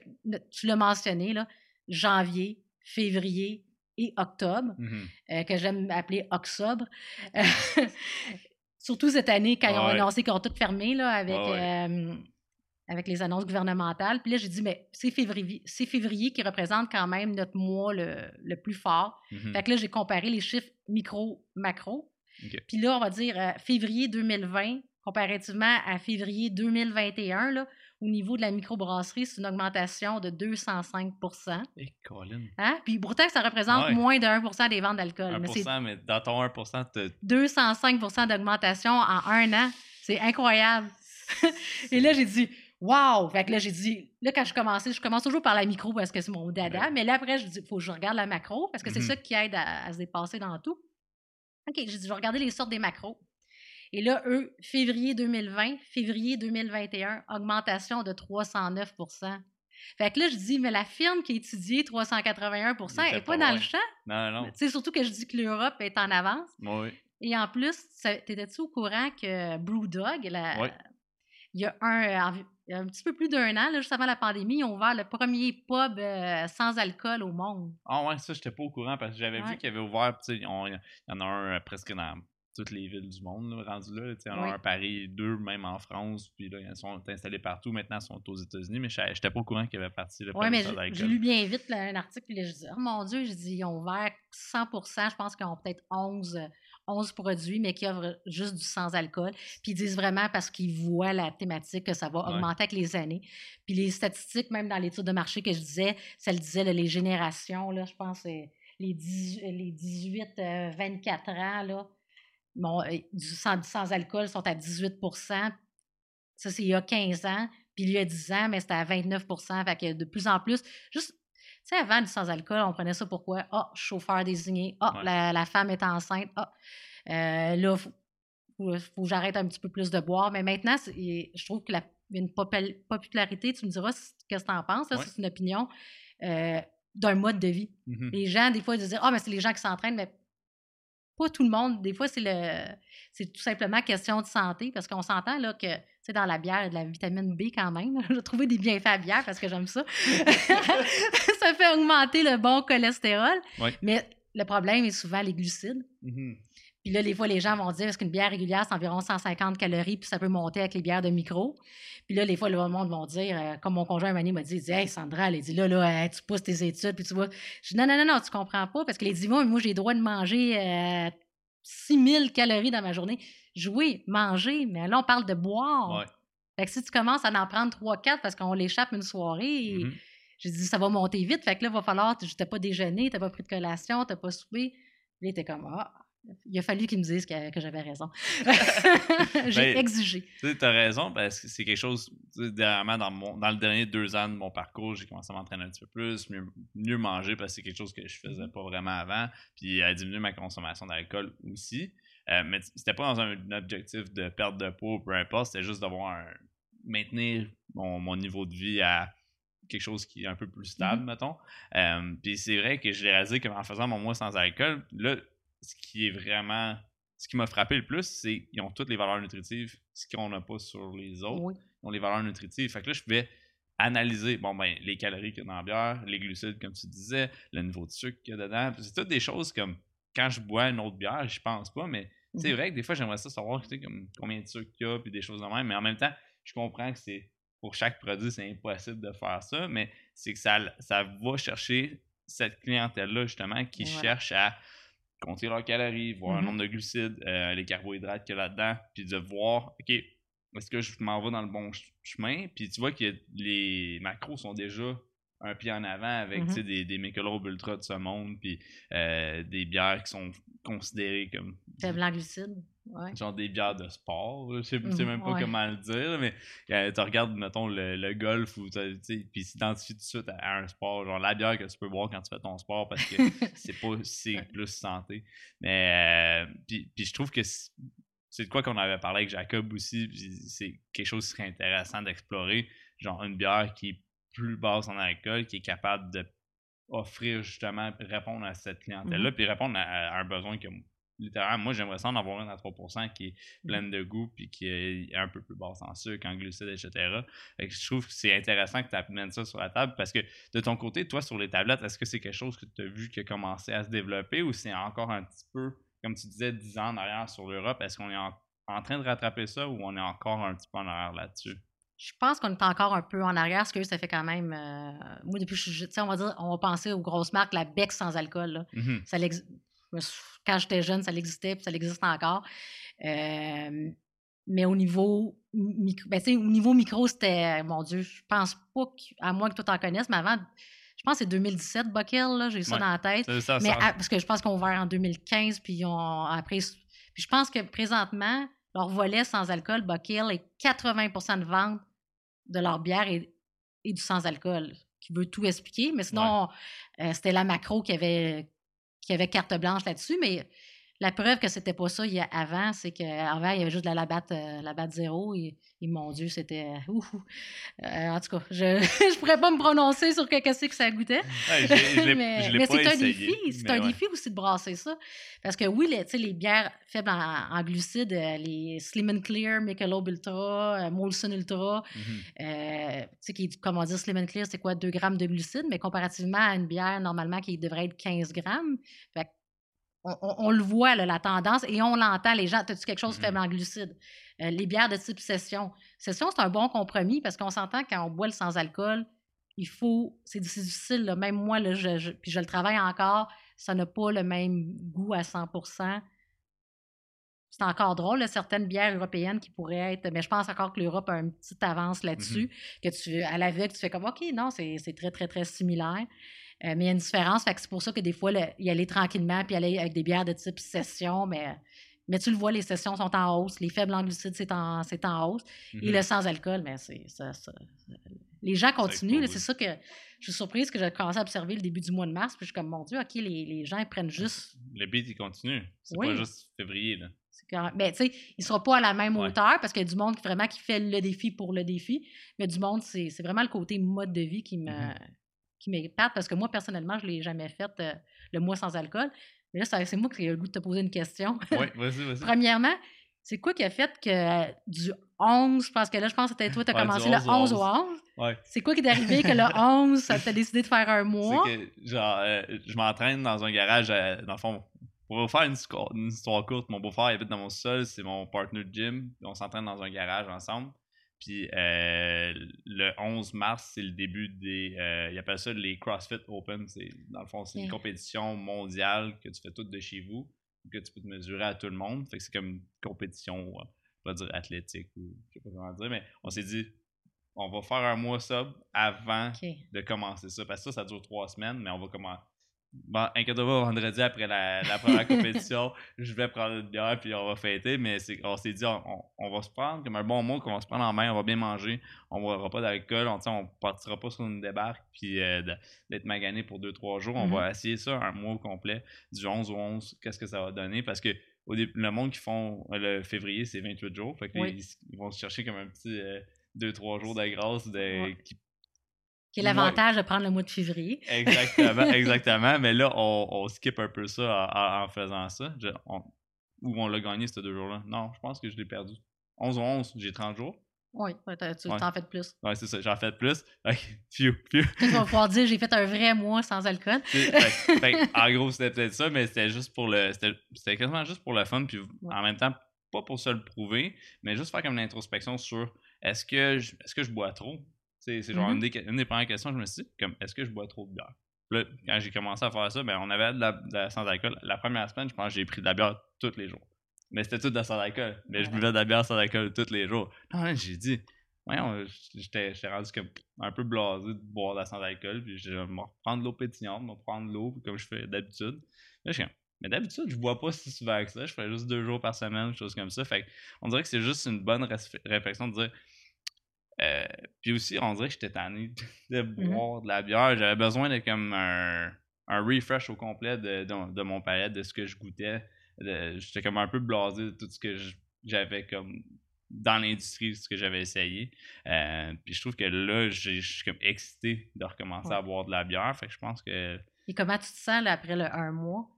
tu l'as mentionné, là, janvier, février et octobre Mhm. euh, que j'aime appeler Octobre. Surtout cette année, quand ils ont Ouais. annoncé qu'ils ont tout fermé là, avec, ouais. euh, avec les annonces gouvernementales. Puis là, j'ai dit, mais c'est février, c'est février qui représente quand même notre mois le, le plus fort. Mhm. Fait que là, j'ai comparé les chiffres micro, macro. OK. Puis là, on va dire euh, février 2020, comparativement à février 2021, là, au niveau de la microbrasserie, c'est une augmentation de 205 Et Colin. hein? Puis pourtant, ça représente Ouais. moins de 1 des ventes d'alcool. Mais c'est 1%, mais dans ton 1%, t'as 205 d'augmentation en un an. C'est incroyable. Et là, j'ai dit, wow! Fait que là, j'ai dit, là, quand je commençais, je commence toujours par la micro parce que c'est mon dada, Ouais. mais là, après, je dis, il faut que je regarde la macro parce que c'est Mhm. ça qui aide à, à se dépasser dans tout. OK, j'ai dit, je vais regarder les sortes des macros. Et là, eux, février 2020, février 2021, augmentation de 309% Fait que là, je dis, mais la firme qui a étudié 381 Il n'est pas pas dans le champ. Non, non. Tu sais, surtout que je dis que l'Europe est en avance. Oui. Et en plus, t'étais-tu au courant que Brewdog, la- Ouais. il y a un, euh, envi- il y a un petit peu plus d'un an, là, juste avant la pandémie, ils ont ouvert le premier pub euh, sans alcool au monde. Ah ouais, ça, j'étais pas au courant parce que j'avais Ouais. vu qu'il y avait ouvert, tu sais, on- il y en a un euh, presque dans toutes les villes du monde, là, rendu là. tu sais, Il y en a un à Paris, deux même en France, puis là, ils sont installés partout. Maintenant, ils sont aux États-Unis, mais j'étais j'étais pas au courant qu'il y avait parti le Oui, mais j'ai- lu bien vite là, un article, puis là, je dis, oh mon Dieu, je dis, ils ont ouvert 100% je pense qu'ils ont peut-être 11, euh, 11 produits, mais qui offrent juste du sans-alcool. Puis ils disent vraiment parce qu'ils voient la thématique que ça va Ouais. augmenter avec les années. Puis les statistiques, même dans l'étude de marché que je disais, ça le disait, là, les générations, là, je pense, euh, les, 10 les 18-24 ans, là, bon, euh, du sans, du sans-alcool sont à 18 Ça, c'est il y a 15 ans. Puis il y a 10 ans, mais c'était à 29% Fait que de plus en plus, juste, tu sais, avant du sans-alcool, on prenait ça pourquoi? Ah, chauffeur désigné. Ah, Ouais. la, la femme est enceinte. Ah, euh, là, faut, faut, faut que j'arrête un petit peu plus de boire. Mais maintenant, je trouve que la, il y a une popul- popularité, tu me diras qu'est-ce que tu en penses, là, Ouais. c'est une opinion, euh, d'un mode de vie. Mhm. Les gens, des fois, ils disent Ah, mais c'est les gens qui s'entraînent, mais pas tout le monde. Des fois, c'est le c'est tout simplement question de santé parce qu'on s'entend là que tu sais, dans la bière, il y a de la vitamine B quand même. J'ai trouvé des bienfaits à la bière parce que j'aime ça. ça fait augmenter le bon cholestérol. Mais le problème est souvent les glucides. Mhm. Puis là, des fois, les gens vont dire est-ce qu'une bière régulière, c'est environ 150 calories, puis ça peut monter avec les bières de micro? Puis là, des fois, le monde va dire, euh, comme mon conjoint Mani m'a dit, il dit Hey Sandra, elle dit là, là, euh, tu pousses tes études, puis tu vois. Je dis non, non, non, non, tu comprends pas, parce que les dit moi, j'ai le droit de manger euh, 6000 calories dans ma journée. Oui, manger, mais là, on parle de boire. Ouais. Fait que si tu commences à en prendre 3-4 parce qu'on l'échappe une soirée, Mhm. j'ai dit, ça va monter vite. Fait que là, il va falloir, tu n'as pas déjeuné, tu n'as pas pris de collation, tu n'as pas. Puis là, il était comme, ah, il a fallu qu'il me dise que, que j'avais raison. j'ai Ben, exigé. Tu sais, t'as raison, parce que c'est quelque chose, dernièrement, dans, mon, dans le dernier deux ans de mon parcours, j'ai commencé à m'entraîner un petit peu plus, mieux, mieux manger, parce que c'est quelque chose que je Mm-hmm. faisais pas vraiment avant, puis à diminuer ma consommation d'alcool aussi. Euh, mais c'était pas dans un, un objectif de perte de poids, peu importe, c'était juste d'avoir un, maintenir mon, mon niveau de vie à quelque chose qui est un peu plus stable, Mm-hmm. mettons. Euh, puis c'est vrai que j'ai réalisé qu'en faisant mon mois sans alcool, là, ce qui est vraiment ce qui m'a frappé le plus, c'est qu'ils ont toutes les valeurs nutritives, ce qu'on n'a pas sur les autres. Oui. Ils ont les valeurs nutritives. Fait que là, je pouvais analyser bon, ben, les calories qu'il y a dans la bière, les glucides, comme tu disais, le niveau de sucre qu'il y a dedans. C'est toutes des choses comme quand je bois une autre bière, je pense pas, mais c'est Mhm. vrai que des fois, j'aimerais ça savoir comme, combien de sucre il y a, puis des choses de même. Mais en même temps, je comprends que c'est pour chaque produit, c'est impossible de faire ça, mais c'est que ça, ça va chercher cette clientèle-là, justement, qui cherche à compter leurs calories, voir Mhm. le nombre de glucides, euh, les carbohydrates qu'il y a là-dedans, puis de voir, OK, est-ce que je m'en vais dans le bon ch- chemin? Puis tu vois que les macros sont déjà un pied en avant avec Mhm. sais, des, des Michelob Ultra de ce monde, puis euh, des bières qui sont considérées comme Faible en glucides. Ouais. genre des bières de sport. Je sais, sais Mhm, même pas ouais. comment le dire, mais euh, tu regardes, mettons, le, le golf, ou puis s'identifie tout de suite à, à un sport, genre la bière que tu peux boire quand tu fais ton sport parce que c'est pas c'est plus santé. Mais euh, puis, puis je trouve que c'est de quoi qu'on avait parlé avec Jacob aussi, c'est quelque chose qui serait intéressant d'explorer, genre une bière qui est plus basse en alcool, qui est capable de offrir justement, répondre à cette clientèle-là, puis répondre à, à un besoin que littéralement, moi j'aimerais ça en avoir une à 3% qui est pleine de goût puis qui est un peu plus basse en sucre, en glucides, etc. Fait que je trouve que c'est intéressant que tu amènes ça sur la table parce que de ton côté, toi sur les tablettes, est-ce que c'est quelque chose que tu as vu qui a commencé à se développer ou c'est encore un petit peu, comme tu disais, 10 ans en arrière sur l'Europe? Est-ce qu'on est en, en train de rattraper ça ou on est encore un petit peu en arrière là-dessus? Je pense qu'on est encore un peu en arrière, parce que ça fait quand même. euh, moi, depuis que je suis. Tu sais, on va dire, on va penser aux grosses marques, la Beck sans alcool. Là. Mhm. Ça je me suis- Quand j'étais jeune, ça existait, puis ça existe encore. Euh, mais au niveau micro, ben, au niveau micro, c'était, mon Dieu, je pense pas, à moins que toi t'en connaisses, mais avant, je pense que c'est 2017, Buckel, là, j'ai ça Ouais. dans la tête. Ça, Mais ça- à- parce que je pense qu'on va en 2015, puis ils ont après. Puis je pense que présentement, leur volet sans alcool, Buckhill, est 80% de vente de leur bière et, et du sans-alcool, qui veut tout expliquer. Mais sinon, euh, c'était la macro qui avait, qui avait carte blanche là-dessus. Mais la preuve que c'était pas ça il y a avant, c'est qu'avant, il y avait juste de la labatte, euh, la batte zéro. Et, mon Dieu, c'était. Euh, euh, en tout cas, je ne pourrais pas me prononcer sur qu'est-ce que ça goûtait. mais, c'est un défi. C'est un défi aussi de brasser ça. Parce que oui, les, les bières faibles en, glucides, les Slim and Clear, Michelob Ultra, Molson Ultra, mm-hmm. sais, qui, comment dire, Slim and Clear, c'est quoi, 2 grammes de glucides, mais comparativement à une bière normalement qui devrait être 15 grammes, fait on, le voit, la tendance, et on l'entend, les gens, as-tu quelque chose de faible mm-hmm. en glucides? Euh, les bières de type session. Session, c'est un bon compromis parce qu'on s'entend quand on boit le sans-alcool, il faut, c'est difficile, même moi, là, je, puis je le travaille encore, ça n'a pas le même goût à 100% c'est encore drôle, certaines bières européennes qui pourraient être, mais je pense encore que l'Europe a une petite avance là-dessus, mm-hmm. que tu, à l'aveugle, tu fais comme, OK, non, c'est très, très, très similaire. Euh, mais il y a une différence. c'est pour ça que des fois, il y aller tranquillement puis aller avec des bières de type session, mais, mais tu le vois, les sessions sont en hausse. Les faibles en glucides, c'est en, en hausse. Et mm-hmm. le sans-alcool, mais c'est ça, Les gens continuent. C'est ça que je suis surprise que j'ai commencé à observer le début du mois de mars. Puis je suis comme, mon Dieu, OK, les, les gens ils prennent juste. Le beat, il continue. C'est pas juste février. Là. Mais tu sais, il ne sera pas à la même hauteur parce qu'il y a du monde qui, vraiment qui fait le défi pour le défi. Mais du monde, c'est vraiment le côté mode de vie qui me, mm-hmm qui m'épate parce que moi, personnellement, je ne l'ai jamais fait euh, le mois sans alcool. Mais là, c'est moi qui ai le goût de te poser une question. Oui, vas-y, vas-y. Premièrement, c'est quoi qui a fait que euh, du 11, je pense que là, je pense que c'était toi, tu as commencé le 11 au 11. Ouais. C'est quoi qui est arrivé que le 11, ça t'a décidé de faire un mois? Que, genre, euh, je m'entraîne dans un garage, dans le fond, pour vous faire une, histoire courte, mon beau-frère habite dans mon sol, c'est mon partner de gym. On s'entraîne dans un garage ensemble. Puis euh, le 11 mars, c'est le début des. Euh, ils appellent ça les CrossFit Open. Dans le fond, c'est une compétition mondiale que tu fais toute de chez vous, que tu peux te mesurer à tout le monde. Fait que c'est comme une compétition, je vais dire athlétique ou je sais pas comment dire, mais on s'est dit, on va faire un mois sub avant de commencer ça. Parce que ça, ça dure trois semaines, mais on va commencer Bon, inquiète-toi vendredi après la, première compétition, je vais prendre une bière puis on va fêter, mais on s'est dit, on, va se prendre comme un bon mot, qu'on va se prendre en main, on va bien manger, on ne boira pas d'alcool, on ne partira pas sur une débarque puis euh, d'être magané pour 2-3 jours. On va mm-hmm. essayer ça un mois complet, du 11 au 11, qu'est-ce que ça va donner? Parce que le monde qui font le février, c'est 28 jours, fait ils, vont se chercher comme un petit. 2-3 euh, jours de grâce de, qui qui est l'avantage de prendre le mois de février. Exactement, exactement. Mais là, on, on, skip un peu ça en, faisant ça. où on l'a gagné ces deux jours-là? Non, je pense que je l'ai perdu. 11 ou 11, j'ai 30 jours. Oui, tu en fais plus. Oui, c'est ça, j'en fais plus. Phew, phew. Tu vas pouvoir dire j'ai fait un vrai mois sans alcool. en gros, c'était peut-être ça, mais c'était juste pour le. C'était quasiment juste pour le fun, puis en même temps, pas pour se le prouver, mais juste faire comme une introspection sur est-ce que est-ce que je bois trop? C'est genre mm-hmm. une, des, premières questions que je me suis dit, comme est-ce que je bois trop de bière? Là, quand j'ai commencé à faire ça, ben, on avait de la, sans-alcool. La première semaine, je pense que j'ai pris de la bière tous les jours. Mais c'était tout de la sans-alcool. Mais je buvais de la bière sans alcool tous les jours. Non, j'ai dit, j'étais rendu comme un peu blasé de boire de la sans-alcool. Puis je vais me reprendre de l'eau pétillante, me reprendre de l'eau comme je fais d'habitude. mais d'habitude, je bois pas si souvent que ça. Je fais juste deux jours par semaine, choses comme ça. Fait on dirait que c'est juste une bonne réflexion de dire euh, puis aussi, on dirait que j'étais tanné de mmh boire de la bière. J'avais besoin de comme un, refresh au complet de, de, mon palais, de ce que je goûtais. J'étais comme un peu blasé de tout ce que j'avais comme dans l'industrie, ce que j'avais essayé. Euh, puis je trouve que là, je suis comme excité de recommencer à boire de la bière. Fait que je pense que. Et comment tu te sens après le un mois?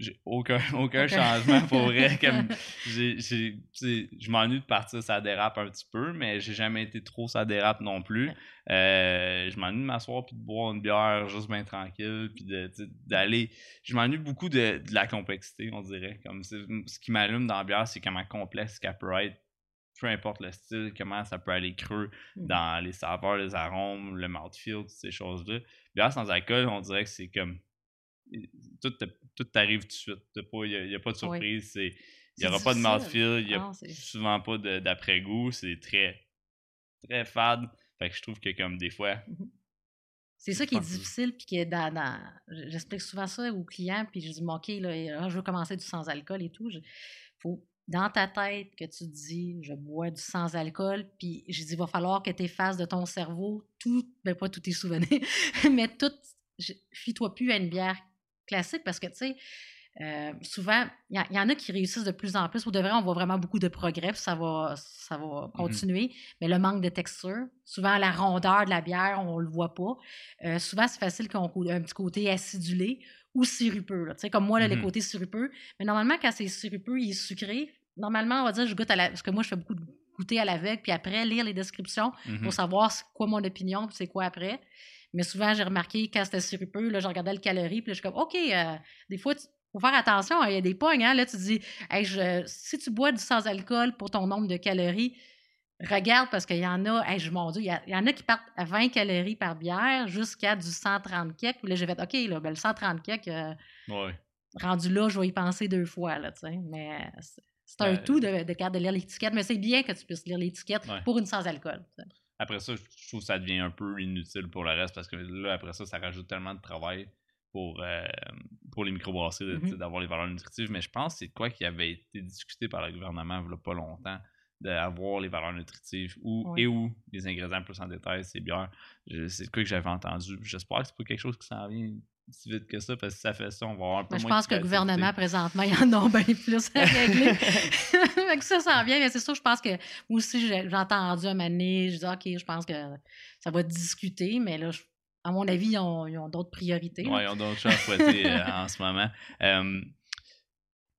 J'ai aucun, aucun changement pour vrai. Comme, je m'ennuie de partir, ça dérape un petit peu, mais j'ai jamais été trop ça dérape non plus. Euh, je m'ennuie de m'asseoir puis de boire une bière juste bien tranquille, puis d'aller. Je m'ennuie beaucoup de, la complexité, on dirait. Comme ce qui m'allume dans la bière, c'est comment complexe qu'elle peut être peu importe le style, comment ça peut aller creux mmh. dans les saveurs, les arômes, le mouthfeel, toutes ces choses-là. Bière sans alcool, on dirait que c'est comme tout, tout t'arrive tout de suite. Il n'y a, pas de surprise. Il n'y aura pas de mouthfeel, il n'y a ah, souvent pas d'après-goût. C'est très, très fade. Fait que je trouve que comme des fois. Mmh c'est ça qui est difficile, puis que dans, j'explique souvent ça aux clients, puis je dis, OK, là, je veux commencer du sans-alcool et tout. faut, dans ta tête, que tu dis, je bois du sans-alcool, puis je dis, il va falloir que tu effaces de ton cerveau tout, ben pas tous tes souvenirs, mais tout, fie-toi plus à une bière classique parce que, tu sais, Euh, souvent, il y, en a qui réussissent de plus en plus. Pour de vrai, on voit vraiment beaucoup de progrès, puis ça va, ça va Mhm. continuer. Mais le manque de texture, souvent la rondeur de la bière, on ne le voit pas. Euh, souvent, c'est facile qu'on ait un petit côté acidulé ou sirupeux. là. Tu sais, Comme moi, là, les Mhm. côtés sirupeux. Mais normalement, quand c'est sirupeux, il est sucré. Normalement, on va dire je goûte à la. Parce que moi, je fais beaucoup de goûter à l'aveugle, puis après, lire les descriptions Mhm. pour savoir c'est quoi mon opinion, puis c'est quoi après. Mais souvent, j'ai remarqué quand c'était sirupeux, là, je regardais le calorie, puis là, je suis comme, OK, euh, des fois, il faut faire attention, hein, il y a des pognes, hein, là, tu dis, Hey, je- si tu bois du sans-alcool pour ton nombre de calories, regarde, parce qu'il y en a, hey, je, mon Dieu, il y, en a qui partent à 20 calories par bière jusqu'à du 130 kek. Puis là, j'ai fait, OK, là, ben, le 130 kek, euh, Ouais. rendu là, je vais y penser deux fois, là. Mais c'est- un Ben, tout de, de, de lire l'étiquette, mais c'est bien que tu puisses lire l'étiquette Ouais. pour une sans-alcool. Après ça, je trouve que ça devient un peu inutile pour le reste parce que là, après ça, ça rajoute tellement de travail pour, euh, pour les microbrasseries Mhm. sais, d'avoir les valeurs nutritives. Mais je pense que c'est quoi qui avait été discuté par le gouvernement il y a pas longtemps d'avoir les valeurs nutritives ou, Oui. et ou les ingrédients plus en détail, ces bières. C'est quoi que j'avais entendu. J'espère que c'est pas quelque chose qui s'en vient si vite que ça parce que si ça fait ça, on va avoir un peu Mais je de pense que le gouvernement, présentement, il en a bien plus à régler. Ça s'en vient. Mais c'est sûr, je pense que moi aussi, j'ai entendu un donné, je dis, OK, je pense que ça va discuter, mais là, je- à mon avis, ils ont, d'autres priorités. Ouais, ils ont d'autres choses à fouetter euh, en ce moment. Euh,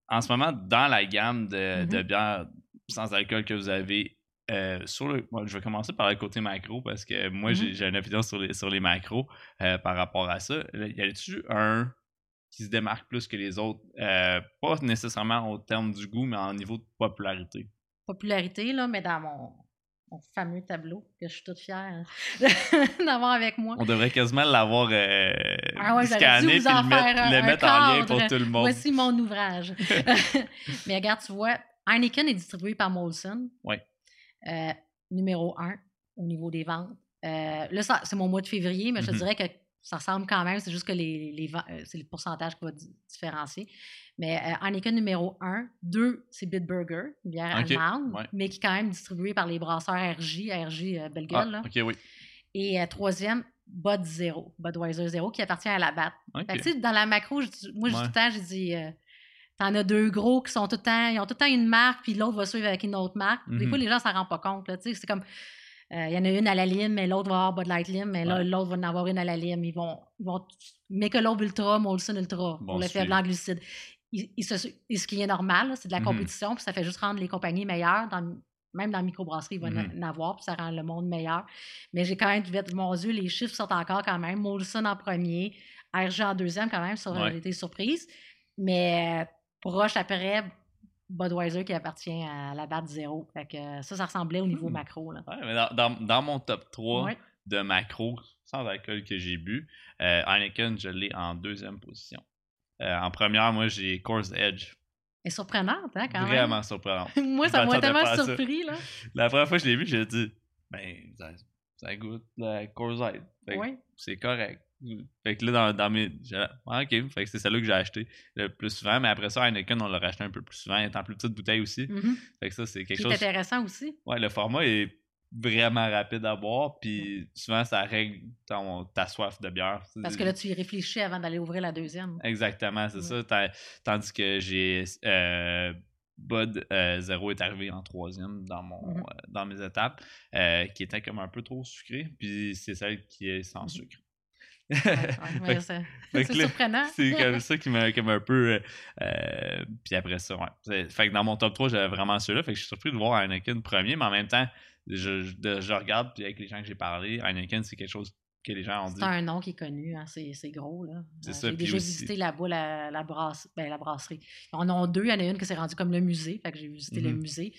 en ce moment, dans la gamme de, de Mhm. bières sans alcool que vous avez, euh, sur le, moi, je vais commencer par le côté macro parce que moi, j'ai Mhm. j'ai une opinion sur les, sur les macros euh, par rapport à ça. Y a-t-il un qui se démarque plus que les autres? Euh, pas nécessairement au terme du goût, mais en niveau de popularité. Popularité, là, mais dans mon, mon fameux tableau, que je suis toute fière d'avoir avec moi. On devrait quasiment l'avoir euh, Ah ouais, scanné en le mettre, un- le mettre en lien pour tout le monde. Voici mon ouvrage. Mais regarde, tu vois, Heineken est distribué par Molson. Ouais. Euh, numéro un au niveau des ventes. Euh, là, ça- c'est mon mois de février, mais je te Mhm. dirais que ça ressemble quand même. C'est juste que les, les euh, c'est le pourcentage qui va di- différencier. Mais euh, Heineken numéro un. Deux, c'est Bitburger, une bière allemande, ouais. mais qui est quand même distribuée par les brasseurs RJ, RJ belle Ah, oui. Et troisième, Bud Zero, Budweiser Zero, qui appartient à la BAT. Fait que, dans la macro, je dis- moi, je dis Ouais. tout le temps, j'ai dit, euh, t'en as deux gros qui sont tout le temps, ils ont tout le temps une marque, puis l'autre va suivre avec une autre marque. Des Mhm. fois, les gens s'en rendent pas compte. C'est comme, euh, il y en a une à la lime, mais l'autre va avoir Bud Light Lime, mais Ouais. l'autre va en avoir une à la lime. Ils vont, ils vont Michelob Ultra, Molson Ultra, Bon pour le faible en glucides. Ils- ils se- et ce qui est normal, c'est de la Mhm. compétition, puis ça fait juste rendre les compagnies meilleures. Dans, même dans la microbrasserie, il va Mhm. en avoir, puis ça rend le monde meilleur. Mais j'ai quand même mon Dieu, les chiffres sortent encore quand même. Molson en premier, RG en deuxième quand même, Ouais. j'ai été surprise. Mais proche après, Budweiser qui appartient à la BAT zéro. Fait que euh, ça, ça ressemblait au niveau Hmm. macro. Là. Ouais, mais dans, dans, dans mon top 3 Ouais. de macro sans alcool que j'ai bu, euh, Heineken, je l'ai en deuxième position. Euh, en première, moi, j'ai Coors Edge. Et surprenante, hein, quand Vraiment surprenant. même. Moi, ça m'a tellement surpris. Là. La première fois que je l'ai vu, j'ai dit, ben, ça, ça goûte la. Fait que Oui. C'est correct. Fait que là, dans, dans mes. ah, ok, fait que c'est celle-là que j'ai acheté le plus souvent, mais après ça, Heineken, on l'a racheté un peu plus souvent, étant plus petite bouteille aussi. Mhm. Fait que ça, c'est quelque Qui chose. est intéressant aussi. Ouais, le format est vraiment rapide à boire, puis souvent ça règle ton- ta soif de bière. Parce que là, tu y réfléchis avant d'aller ouvrir la deuxième. Exactement, c'est Ouais. ça. Ta- Tandis que j'ai. euh, Bud euh, Zero est arrivé en troisième dans, mon, Mhm. euh, dans mes étapes, qui était comme un peu trop sucré, puis c'est celle qui est sans Mhm. sucre. Ouais, c'est surprenant. C'est comme ça qui m'a un peu. euh, euh, puis après ça, ouais. Fait que dans mon top 3, j'avais vraiment ceux-là. Fait que je suis surpris de voir Heineken premier, mais en même temps, je, je, de- je regarde, puis avec les gens que j'ai parlé, Heineken, c'est quelque chose que les gens ont dit. C'est un nom qui est connu, hein, c'est c'est gros. là. C'est Euh, ça, J'ai déjà aussi- visité là-bas la, la, brasse- ben, la brasserie. Ils en ont deux, il y en a une qui s'est rendue comme le musée, fait que j'ai visité le Mhm. musée.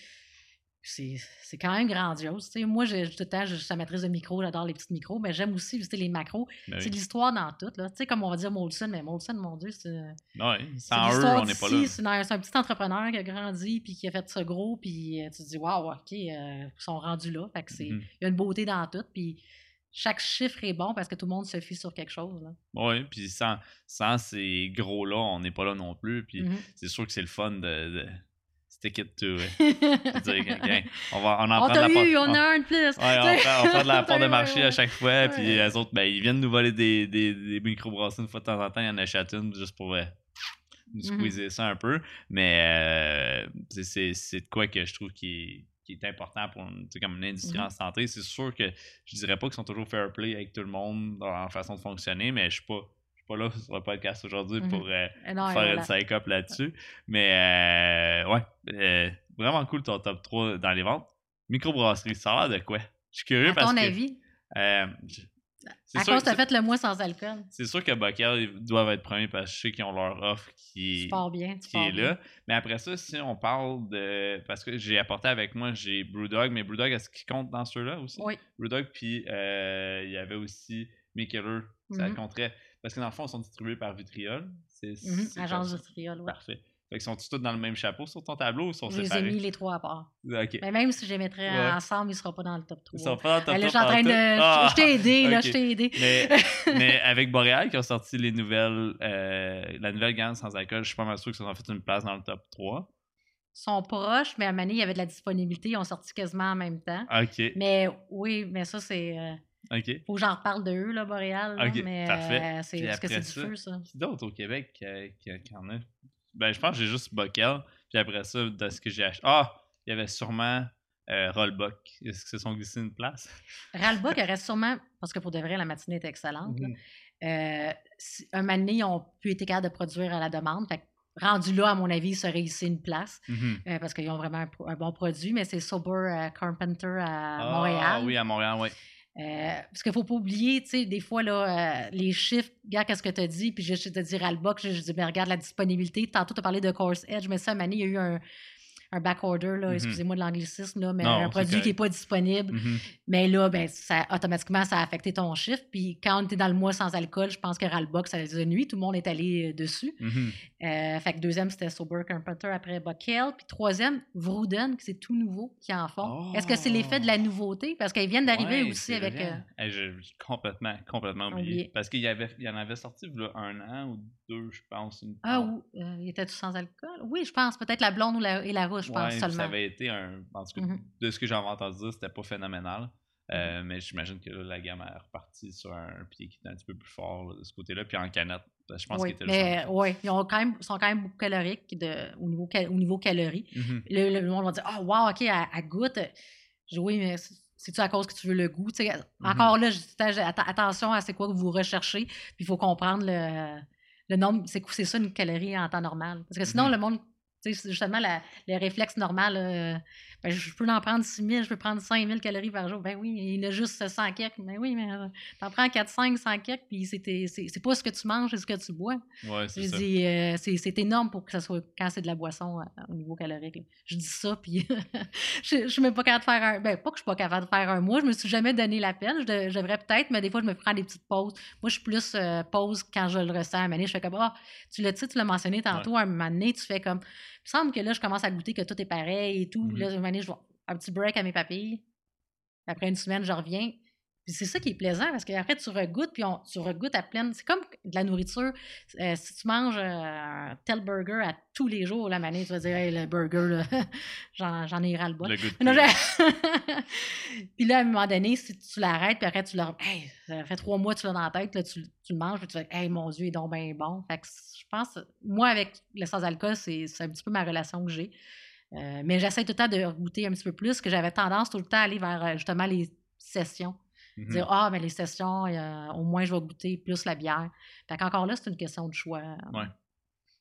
C'est quand même grandiose. moi, j'ai tout le temps, je suis amatrice de micros, j'adore les petites micros, mais j'aime aussi visiter les macros. Ben C'est oui. de l'histoire dans tout. là. Tu sais, comme on va dire Molson, mais Molson, mon Dieu, c'est Ouais, sans eux, on n'est pas là. C'est un, petit entrepreneur qui a grandi puis qui a fait ça gros, puis euh, tu te dis, waouh, OK, euh, ils sont rendus là. Fait que c'est, Mhm. il y a une beauté dans tout, puis chaque chiffre est bon parce que tout le monde se fie sur quelque chose. Oui, puis sans, sans ces gros-là, on n'est pas là non plus. Puis Mhm. c'est sûr que c'est le fun de, de stick it to. dire, on, va, on en on prend de la part- eu, on on- a un de plus. Ouais, on prend, on prend de la part de marché à chaque fois, puis les autres, ben, ils viennent nous voler des, des, des microbrasseries une fois de temps en temps, ils en achètent une juste pour euh, nous squeezer ça un peu. Mais euh, c'est de quoi que je trouve qui est, qui est important pour une, comme une industrie Mhm. en santé. C'est sûr que je dirais pas qu'ils sont toujours fair play avec tout le monde dans leur façon de fonctionner, mais je suis pas. Pas là sur le podcast aujourd'hui Mhm. pour euh, Euh, non, faire voilà. une psych-up là-dessus. Mais euh, ouais, euh, vraiment cool ton top 3 dans les ventes. Microbrasserie, ça a l'air de quoi? Je suis curieux À parce ton que. avis, je- c'est à cause t'as fait le mois sans alcool. c'est sûr que Bockel ils doivent être premiers parce que je sais qu'ils ont leur offre qui, bien. Qui est bien. là. Mais après ça, si on parle de. Parce que j'ai apporté avec moi, j'ai Brewdog, mais Brewdog, est-ce qu'il compte dans ceux-là aussi? Oui. Brewdog, puis euh, il y avait aussi Mikeller, ça Mhm. compterait. Parce que dans le fond, ils sont distribués par Vitriol. C'est, Mhm, c'est Agence comme de ça. triol, oui. Parfait. Fait qu'ils sont tous dans le même chapeau sur ton tableau ou sont Je les ai séparés? mis les trois à part. Ok. Mais même si je les mettrais Ouais. ensemble, ils ne seront pas dans le top 3. Ils sont pas dans Là, je top suis en train de. pantoute? je- Ah! Je t'ai aidé, là, je t'ai aidé. Mais, mais avec Boréal qui ont sorti les nouvelles, euh, la nouvelle gamme sans alcool, je suis pas mal sûr qu'ils se sont fait une place dans le top 3. Ils sont proches, mais à Mané, il y avait de la disponibilité. Ils ont sorti quasiment en même temps. Ok. Mais oui, mais ça, c'est. euh, Ok. faut que j'en reparle de eux, là, Boréal. là, mais parfait. euh, c'est parce que c'est du feu, ça. Qui d'autre au Québec euh, qui, qui en a Ben, je pense que j'ai juste Bockel. Puis après ça, de ce que j'ai acheté. Ah Il y avait sûrement euh, Rollbuck. Est-ce qu'ils se sont glissés une place? Qui reste sûrement, parce que pour de vrai, la matinée est excellente. là. Euh, un moment donné, ils ont pu être capables de produire à la demande. Fait que, rendu là, à mon avis, seraient ici une place Mhm. euh, parce qu'ils ont vraiment un, bon produit. Mais c'est Sober euh, Carpenter à Ah, Montréal. oui, à Montréal, oui. Euh, parce qu'il ne faut pas oublier, tu sais, des fois, là, euh, les chiffres, regarde qu'est-ce que tu as dit, puis je, je te dis Ralba, je, je dis, mais regarde la disponibilité. Tantôt, tu as parlé de Course Edge, mais ça, Mané, il y a eu un, un backorder, là, Mhm. excusez-moi de l'anglicisme, là, mais Non, un produit qui n'est pas disponible. Mhm. Mais là, ben, ça, automatiquement, ça a affecté ton chiffre. Puis quand tu es dans le mois sans alcool, je pense que Ralbox, ça les a nuit. Tout le monde est allé euh, dessus. Mhm. Euh, fait que deuxième, c'était Sober Carpenter après Buckhill. Puis troisième, Vrouden, qui c'est tout nouveau qui en font. Est-ce que c'est l'effet de la nouveauté? Parce qu'ils viennent d'arriver Ouais, aussi avec. euh, Hey, je- j'ai complètement, complètement oublié. Oublié. Parce qu'il y, avait, il y en avait sorti un an ou deux, je pense. Une Ah, fois. ou euh, il était-tu sans alcool? Oui, je pense. Peut-être la blonde ou la, et la rouge, je Ouais, pense seulement. Ça avait été un. En tout cas, Mhm. de ce que j'avais entendu dire, c'était pas phénoménal. Euh, mais j'imagine que là, la gamme est repartie sur un pied qui est un petit peu plus fort là, de ce côté-là. Puis en canette, que je pense oui, qu'il était mais en- ouais, ils ont quand même, sont quand même beaucoup caloriques de, au, niveau, au niveau calories. Mhm. Le, le monde va dire Ah, wow, OK, elle, elle goûte. Oui, mais c'est- c'est-tu à cause que tu veux le goût? Encore là, je attention à c'est quoi que vous recherchez. Puis il faut comprendre le, le nombre. C'est c'est ça une calorie en temps normal? Parce que sinon, Mhm. le monde. justement, la- le réflexe normal, euh, je peux en prendre 6 000, je peux prendre 5 000 calories par jour. Ben oui, il a juste 100 quelques. Ben oui, mais euh, t'en prends 4, 5, 100 quelques, puis c'est tes- c'est c'est pas ce que tu manges, c'est ce que tu bois. Ouais, c'est ça. euh, c'est c'est énorme pour que ça soit quand c'est de la boisson euh, au niveau calorique. là. Je dis ça, puis je, je suis même pas capable de faire un. Ben, pas que je suis pas capable de faire un mois, je me suis jamais donné la peine. Je, de- je devrais peut-être, mais des fois, je me prends des petites pauses. Moi, je suis plus euh, pause quand je le ressens. À un moment donné, je fais comme, ah, tu l'as tu sais, tu l'as mentionné tantôt, à un moment donné, tu fais comme. Il me semble que là, je commence à goûter que tout est pareil et tout. Là, à un moment donné, je vais un petit break à mes papilles. Après une semaine, je reviens. Puis c'est ça qui est plaisant parce qu'après, tu regoutes, puis on, tu regoutes à pleine. C'est comme de la nourriture. Euh, si tu manges euh, un tel burger à tous les jours, la manée, tu vas dire, hey, le burger, j'en, ai ras le je- puis là, à un moment donné, si tu l'arrêtes, puis après, tu le. Hey, ça fait trois mois que tu l'as dans la tête, là, tu, tu le manges, puis tu fais, hey, mon Dieu, il est donc bien bon. Fait que je pense, moi, avec le sans-alcool, c'est, c'est un petit peu ma relation que j'ai. Euh, mais j'essaie tout le temps de goûter un petit peu plus, que j'avais tendance tout le temps à aller vers euh, justement les sessions. Dire, ah, mais les sessions, euh, au moins, je vais goûter plus la bière. Fait qu'encore là, c'est une question de choix euh, Ouais.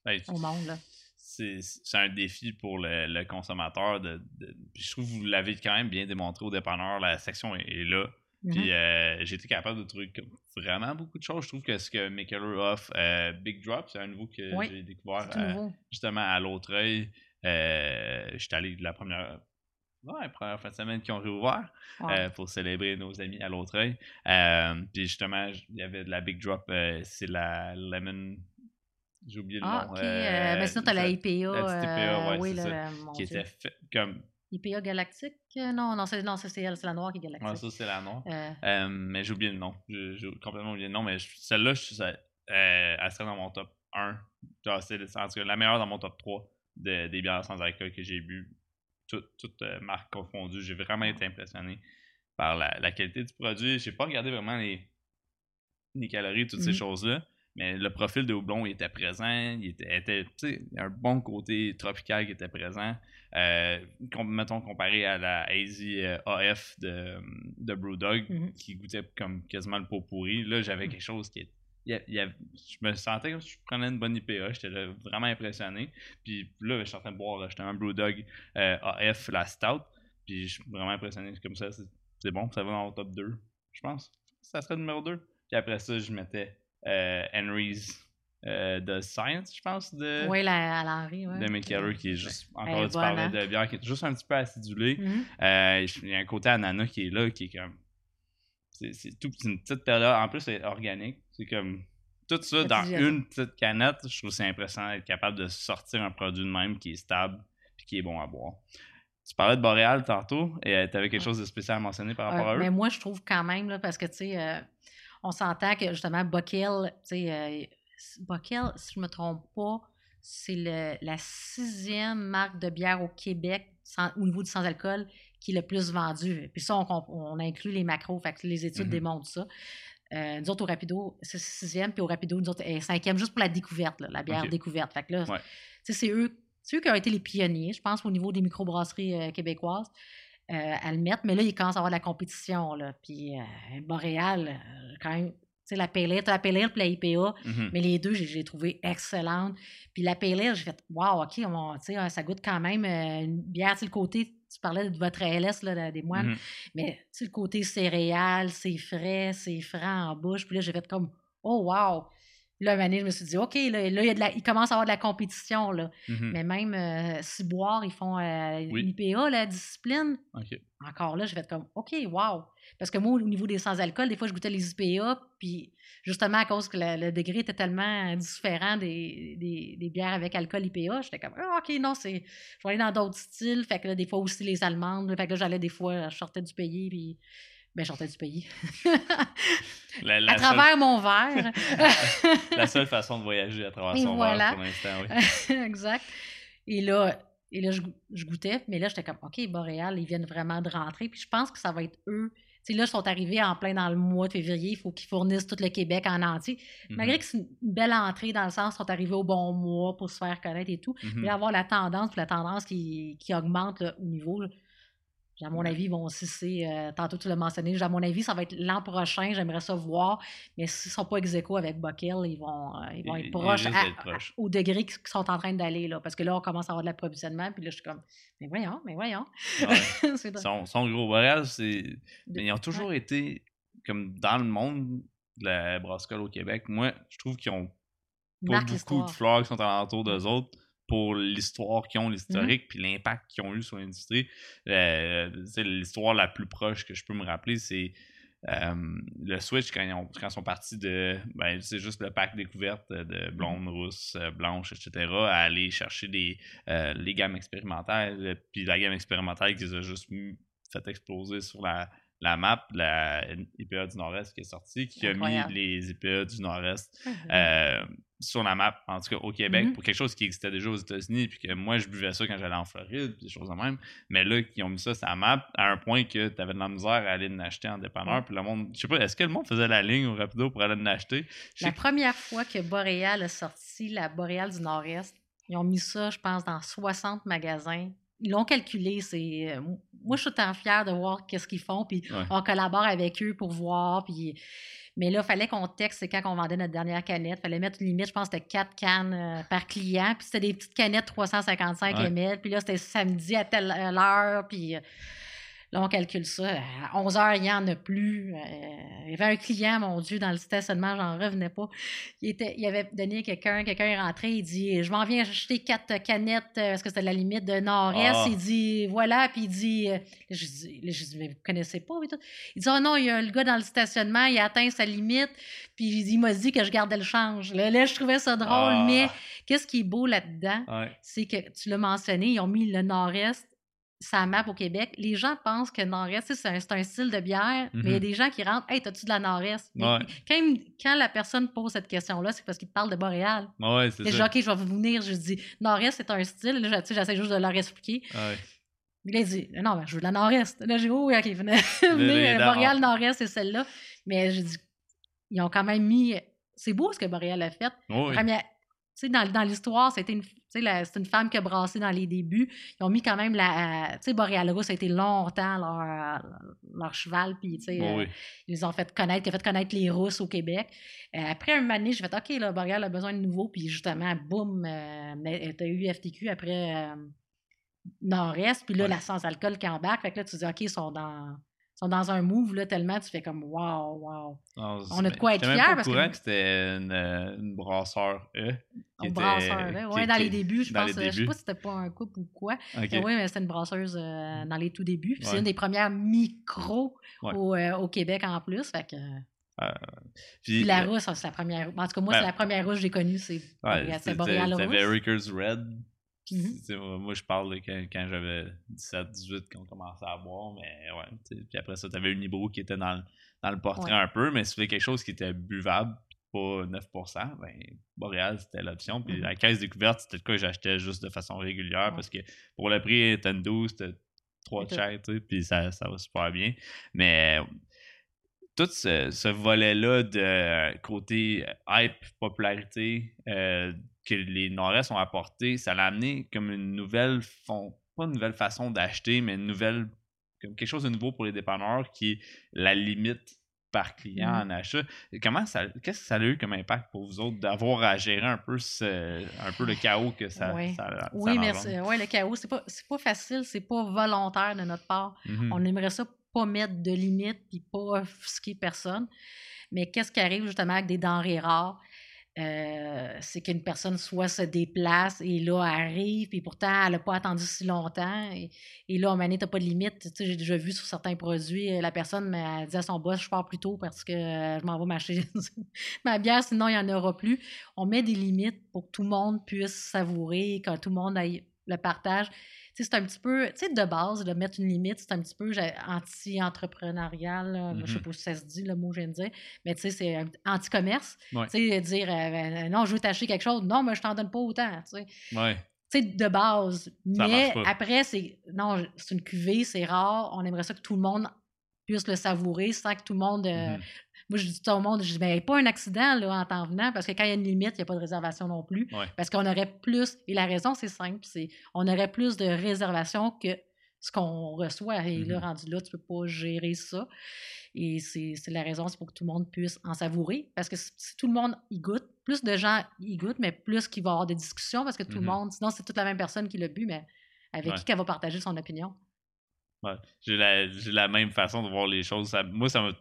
Ben, au monde. C'est un défi pour le, le consommateur. De, de- puis je trouve que vous l'avez quand même bien démontré au dépanneur. La section est, est là. Puis euh, j'ai été capable de trouver vraiment beaucoup de choses. Je trouve que ce que Makeller offre, euh, Big Drop, c'est un nouveau que Oui, j'ai découvert euh, justement à l'autre œil. J'étais allé de la première, ouais, première fin de semaine qui ont réouvert Ouais. euh, pour célébrer nos amis à l'autre œil. Euh, puis justement, il y avait de la Big Drop, euh, c'est la Lemon. J'ai oublié le ah, nom. ok. euh, euh, mais sinon, tu as la ça- IPA. la petite IPA, euh, ouais, oui, c'est là, ça, qui Dieu. était fait comme. IPA galactique? Euh, Non, non, c'est, non, c'est, c'est la noire qui est galactique. Ouais, ça, c'est la Euh, mais j'ai oublié le nom. J'ai complètement oublié le nom. Mais celle-là, ça- elle serait dans mon top 1. Genre, c'est en tout cas, la meilleure dans mon top 3 de- des bières sans alcool que j'ai bu. Toutes toute, euh, marques confondues. J'ai vraiment été impressionné par la, la qualité du produit. J'ai pas regardé vraiment les, les calories, toutes ces Mhm. choses-là. Mais le profil de houblon il était présent, il était, était un bon côté tropical qui était présent. Euh, mettons comparé à la Hazy euh, AF de, de Brewdog Mhm. qui goûtait comme quasiment le pot pourri. Là, j'avais quelque chose qui est. il y a- il y a- je me sentais comme si je prenais une bonne IPA. J'étais là vraiment impressionné. Puis là, je suis en train de boire justement un Brewdog euh, AF, la Stout. Puis je suis vraiment impressionné comme ça. C'est, bon, ça va dans le top 2, je pense. Ça serait le numéro 2. Puis après ça, je mettais euh, Henry's euh, de Science, je pense, de, Oui, la, à l'Henri, ouais. de Mick qui est juste. Encore, est tu parlais de bière qui est juste un petit peu acidulée. Mhm. Euh, Il y a un côté ananas qui est là, qui est comme. C'est tout une petite période. En plus, c'est organique. C'est comme. Tout ça dans une petite canette, je trouve que c'est impressionnant d'être capable de sortir un produit de même qui est stable et qui est bon à boire. Tu parlais de Boréal tantôt et tu avais quelque chose de spécial à mentionner par rapport Euh, à eux? mais moi, je trouve quand même, là, parce que, tu sais, euh, on s'entend que, justement, Buckhill, tu sais, euh, Buckhill, si je me trompe pas, c'est le- la sixième marque de bière au Québec sans- au niveau du sans-alcool qui est le plus vendu. Puis ça, on, inclut les macros, fait que les études Mhm. démontrent ça. Euh, nous autres, au Rapido, c'est sixième, puis au Rapido, nous autres, cinquième, juste pour la découverte, là, la bière découverte. Fait que là, Ouais. c'est eux, c'est eux qui ont été les pionniers, je pense, au niveau des microbrasseries euh, québécoises euh, à le mettre. Mais là, il commence à avoir de la compétition. Là. Puis euh, Boréal, euh, quand même, tu sais, la t'as la Ale puis la IPA, Mhm. mais les deux, j'ai trouvé excellentes. Puis la Ale, j'ai fait, wow, OK, on- euh, ça goûte quand même euh, une bière, tu le côté, tu parlais de votre ALS, là, des moines, Mhm. mais tu sais, le côté céréales, c'est frais, c'est franc en bouche. Puis là, j'ai fait comme, oh, wow. Là, une année, je me suis dit, OK, là, là, il, y a de la- il commence à avoir de la compétition. Là. Mhm. Mais même euh, Ciboire, ils font euh, Oui. une IPA, la discipline. Encore là, j'ai fait comme, OK, wow. Parce que moi, au niveau des sans-alcool, des fois, je goûtais les IPA, puis justement, à cause que le, le degré était tellement différent des, des, des bières avec alcool IPA, j'étais comme, Ah, OK, non, c'est. Je vais aller dans d'autres styles. Fait que là, des fois aussi les allemandes. Fait que là, j'allais des fois, je sortais du pays, puis. Ben, je sortais du pays. La, la à seule, travers mon verre. la seule façon de voyager à travers Et son voilà. verre pour l'instant, oui. exact. Et là, et là je, je goûtais, mais là, j'étais comme, OK, Boréal, ils viennent vraiment de rentrer. Puis je pense que ça va être eux. Sais, là, ils sont arrivés en plein dans le mois de février. Il faut qu'ils fournissent tout le Québec en entier. Mhm. Malgré que c'est une belle entrée dans le sens, ils sont arrivés au bon mois pour se faire connaître et tout. Mhm. Mais avoir la tendance, puis la tendance qui, qui augmente là, au niveau, là, à mon avis, ils vont cesser. euh, tantôt, tu l'as mentionné. À mon avis, ça va être l'an prochain. J'aimerais ça voir. Mais s'ils ne sont pas ex avec ils vont, euh, ils vont Ils- être ils proches, risquent à- d'être proches. à- au degré qu'ils sont en train d'aller. là. Parce que là, on commence à avoir de l'approvisionnement. Puis là, je suis comme, mais voyons, mais voyons. Ouais. C'est. Son, son gros Boréal, c'est. Mais ils ont toujours été comme dans le monde de la brassicole au Québec. Moi, je trouve qu'ils ont pas Marque beaucoup de fleurs qui sont alentour d'eux autres pour l'histoire qu'ils ont, Mhm. l'historique, puis l'impact qu'ils ont eu sur l'industrie. Euh, l'histoire la plus proche que je peux me rappeler, c'est euh, le Switch quand ils, ont- quand ils sont partis de. Ben, c'est juste le pack découverte de blonde, rousse, euh, blanche, etc., à aller chercher des, euh, les gammes expérimentales, puis la gamme expérimentale qu'ils ont juste fait exploser sur la, la map, la IPA du Nord-Est qui est sortie, qui a mis les IPA du Nord-Est euh, sur la map, en tout cas au Québec, Mhm. pour quelque chose qui existait déjà aux États-Unis, puis que moi je buvais ça quand j'allais en Floride, puis des choses de même. Mais là, ils ont mis ça sur la map à un point que tu avais de la misère à aller en acheter en dépanneur, puis le monde, je sais pas, est-ce que le monde faisait la ligne au rapido pour aller en acheter? Je sais La que- première fois que Boréal a sorti la Boréal du Nord-Est, ils ont mis ça, je pense, dans 60 magasins. Ils l'ont calculé. C'est, euh, moi, je suis temps fière de voir qu'est-ce qu'ils font. Puis Ouais. on collabore avec eux pour voir. Puis... Mais là, il fallait qu'on texte, c'est quand on vendait notre dernière canette. Il fallait mettre une limite, je pense c'était 4 cannes euh, par client. Puis c'était des petites canettes 355 Ouais. ml. Puis là, c'était samedi à telle heure. Puis euh, là, on calcule ça. À 11 heures, il n'y en a plus. Euh, il y avait un client, mon Dieu, dans le stationnement, j'en revenais pas. Il, était, il avait donné à quelqu'un, quelqu'un est rentré, il dit Je m'en viens acheter quatre canettes euh, parce que c'était la limite de Nord-Est. Ah. Il dit Voilà, puis il dit euh, là, Je dis, là, je dis Mais vous connaissez pas et tout. Il dit Oh non, il y a le gars dans le stationnement, il a atteint sa limite, puis il m'a dit que je gardais le change. Là, là, je trouvais ça drôle, Ah. mais qu'est-ce qui est beau là-dedans? Ouais. c'est que tu l'as mentionné, ils ont mis le Nord-Est sa map au Québec. Les gens pensent que Nord-Est, c'est un, un style de bière, mais il y a Mhm. des gens qui rentrent Hey, t'as-tu de la Nord-Est? Ouais. quand, quand la personne pose cette question-là, c'est parce qu'il parle de Boréal. Ouais, c'est Là, je dis ça. OK, je vais vous venir. Je dis Nord-Est, c'est un style. Là, je- tu sais, j'essaie juste de leur expliquer. Ouais. Il dit Non, ben, je veux de la Nord-Est. Là, j'ai dit Oh, oui, OK, venez. euh. Boréal, Nord-Est, c'est celle-là. Mais je dis Ils ont quand même mis c'est beau ce que Boréal a fait. Oui. Première- tu sais, dans, dans l'histoire, c'était une, c'est une femme qui a brassé dans les débuts. Ils ont mis quand même la. Tu sais, Boréal Rousse a été longtemps leur, leur cheval, puis tu sais, Oui, euh, oui. ils les ont fait connaître, qui a fait connaître les Russes au Québec. Euh, après un moment donné, j'ai fait OK, là, Boréal a besoin de nouveau, puis justement, boum, euh, tu as eu FTQ après euh, Nord-Est, puis là, Ouais. la sans-alcool qui embarque. Fait que là, tu dis OK, ils sont dans. Sont dans un move là, tellement tu fais comme wow, wow. Non, On a de quoi être au parce que- courant que, c'était une, euh, une brasseur E. Qui était- brasseur, qui- Ouais, dans les débuts, je pense. euh, Je sais pas si c'était pas un couple ou quoi. Ok. Mais oui, mais c'était une brasseuse euh, dans les tout débuts. C'est une des premières micros Ouais. au, euh, au Québec en plus. Fait que, Puis, puis la rousse, c'est la première. En tout cas, moi, c'est la première rousse que j'ai connue. C'est Ouais, c'était- T'avais Rousse. Rickers Red. Mhm. tu sais, moi, je parle de quand, quand j'avais 17, 18, qu'on commençait à boire, mais ouais. Puis après ça, t'avais Unibro qui était dans, le- dans le portrait Ouais. un peu, mais si tu fais quelque chose qui était buvable, pas 9%, ben Boréal, c'était l'option. Puis Mhm. la caisse découverte, c'était de quoi que j'achetais juste de façon régulière Ouais. parce que pour le prix, t'as une 12, t'as 3 de C'est tout. chaque, tu sais, puis ça, ça va super bien. Mais tout ce, ce volet-là de euh, côté hype, popularité euh, que les Nord-Est ont apporté, ça l'a amené comme une nouvelle pas une nouvelle façon d'acheter, mais une nouvelle comme quelque chose de nouveau pour les dépanneurs qui est la limite par client Mhm. en achat. Comment ça qu'est-ce que ça a eu comme impact pour vous autres d'avoir à gérer un peu ce, un peu le chaos que ça, Ouais. ça, ça Oui, c'est- ouais, le chaos, c'est pas, c'est pas facile, c'est pas volontaire de notre part. Mhm. On aimerait ça pas mettre de limites puis pas offusquer personne. Mais qu'est-ce qui arrive justement avec des denrées rares? Euh, c'est qu'une personne soit se déplace et là arrive, puis pourtant elle n'a pas attendu si longtemps. Et, et là, à un moment donné, t'as pas de limite. Tu sais, j'ai déjà vu sur certains produits, euh, la personne elle dit à son boss Je pars plus tôt parce que euh, je m'en vais m'acheter ma bière, sinon il n'y en aura plus. On met des limites pour que tout le monde puisse savourer, que tout le monde aille le partage. C'est un petit peu, tu sais, de base, de mettre une limite, c'est un petit peu anti-entrepreneurial. là. Je sais Mhm. pas si ça se dit, le mot que je viens de dire, mais tu sais, c'est anti-commerce. Ouais. Tu sais, dire, euh, ben, non, je veux t'acheter quelque chose, non, mais je t'en donne pas autant, tu sais. Ouais. Tu sais, de base. Ça mais après, c'est, non, c'est une cuvée, c'est rare, on aimerait ça que tout le monde puisse le savourer sans que tout le monde... euh, Mhm. Moi, je dis tout au monde, je dis, ben, pas un accident là, en t'en venant, parce que quand il y a une limite, il n'y a pas de réservation non plus. Ouais. Parce qu'on aurait plus, et la raison, c'est simple, c'est on aurait plus de réservations que ce qu'on reçoit. Et là, Mhm. rendu là, tu peux pas gérer ça. Et c'est la raison, c'est pour que tout le monde puisse en savourer. Parce que si tout le monde y goûte, plus de gens y goûtent, mais plus qu'il va y avoir des discussions, parce que tout le monde, sinon, c'est toute la même personne qui l'a bu, mais avec Ouais. qui qu'elle va partager son opinion. Ouais. J'ai la, la même façon de voir les choses. Ça- moi, ça m'a.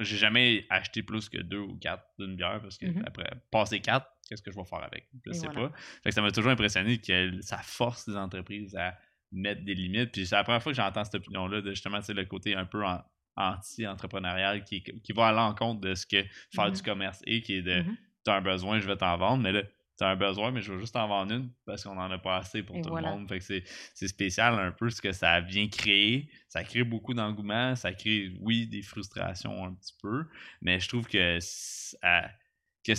J'ai jamais acheté plus que deux ou quatre d'une bière parce que Mhm. après, passer quatre, qu'est-ce que je vais faire avec? Je Et sais voilà. pas. Fait que ça m'a toujours impressionné que ça force les entreprises à mettre des limites. Puis c'est la première fois que j'entends cette opinion-là de justement tu le côté un peu en- anti-entrepreneurial qui, qui va à l'encontre de ce que faire Mhm. du commerce est, qui est de Mhm. t'as un besoin, je vais t'en vendre, mais là, t'as un besoin, mais je vais juste en vendre une parce qu'on en a pas assez pour Et tout voilà. le monde. Fait que c'est, c'est spécial un peu ce que ça vient créer. Ça crée beaucoup d'engouement, ça crée, oui, des frustrations un petit peu, mais je trouve que, ça- que,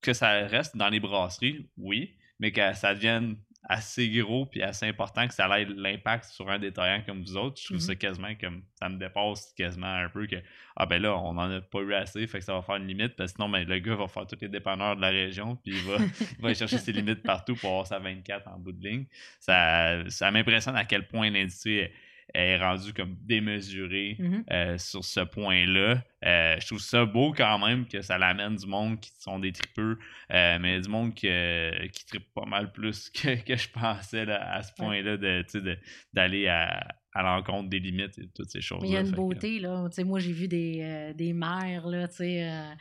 que ça reste dans les brasseries, oui, mais que ça devienne assez gros puis assez important que ça ait l'impact sur un détaillant comme vous autres. Je trouve Mhm. ça quasiment comme ça me dépasse quasiment un peu que ah ben là, on n'en a pas eu assez, fait que ça va faire une limite, parce que sinon, ben, le gars va faire tous les dépanneurs de la région, puis il va, il va chercher ses limites partout pour avoir sa 24 en bout de ligne. Ça, ça m'impressionne à quel point l'industrie est, est rendue comme démesurée Mhm. euh, sur ce point-là. Euh, je trouve ça beau quand même que ça l'amène du monde qui sont des tripeux, euh, mais du monde que- qui tripe pas mal plus que, que je pensais là, à ce point-là de, de- d'aller à, à l'encontre des limites et toutes ces choses. Mais il y a une beauté, là. Moi, j'ai vu des, euh, des mères, là, tu sais. euh,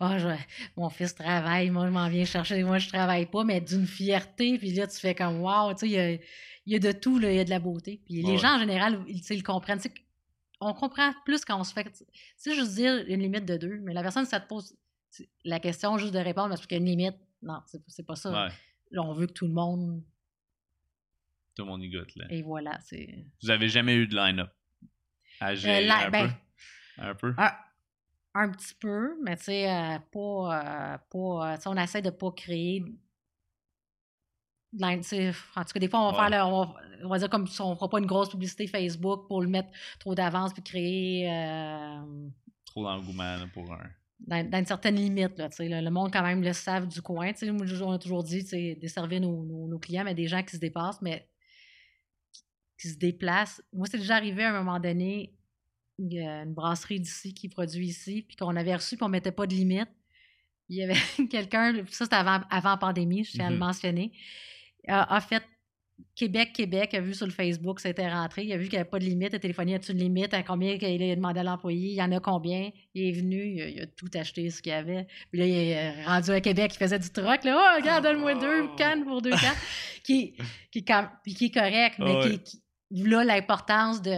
Ah, je- mon fils travaille, moi, je m'en viens chercher, moi, je travaille pas, mais d'une fierté. Puis là, tu fais comme, wow, tu sais, il y a, il y a de tout, là, il y a de la beauté. Puis les gens, en général, ils, comprennent. On comprend plus quand on se fait. Tu sais, juste dire une limite de deux, mais la personne, ça te pose la question juste de répondre parce qu'il y a une limite. Non, c'est pas ça. Ouais, Là, on veut que tout le monde. tout le monde y goûte. Là. Et voilà, c'est. Vous avez jamais eu de line-up? À gérer un, ben, peu? un peu? Un, un petit peu, mais tu sais, euh, pas. euh, pas euh, on essaie de pas créer. De En tout cas, des fois, on va Ouais. faire. le- on, va, on va dire comme si on fera pas une grosse publicité Facebook pour le mettre trop d'avance puis créer. euh, Trop d'engouement pour un. dans, dans une certaine limite. Là, le, monde, quand même, le savent du coin. on a toujours dit desservir nos, nos, nos clients, mais des gens qui se dépassent, mais qui, qui se déplacent. Moi, c'est déjà arrivé à un moment donné, il y a une brasserie d'ici qui produit ici, puis qu'on avait reçu, puis on ne mettait pas de limite. Il y avait quelqu'un, ça c'était avant, avant la pandémie, je tiens à le Mhm. mentionner, a, a fait Québec, Québec, a vu sur le Facebook, c'était rentré, il a vu qu'il n'y avait pas de limite, il a téléphoné, y une limite, à combien qu'il a demandé à l'employé, il y en a combien, il est venu, il a, il a tout acheté ce qu'il y avait. Puis là, il est euh, rendu à Québec, il faisait du troc, là, oh, regarde, donne-moi deux Oh. cannes pour deux cannes, qui, qui, qui est correct, mais qui, qui- là, l'importance de,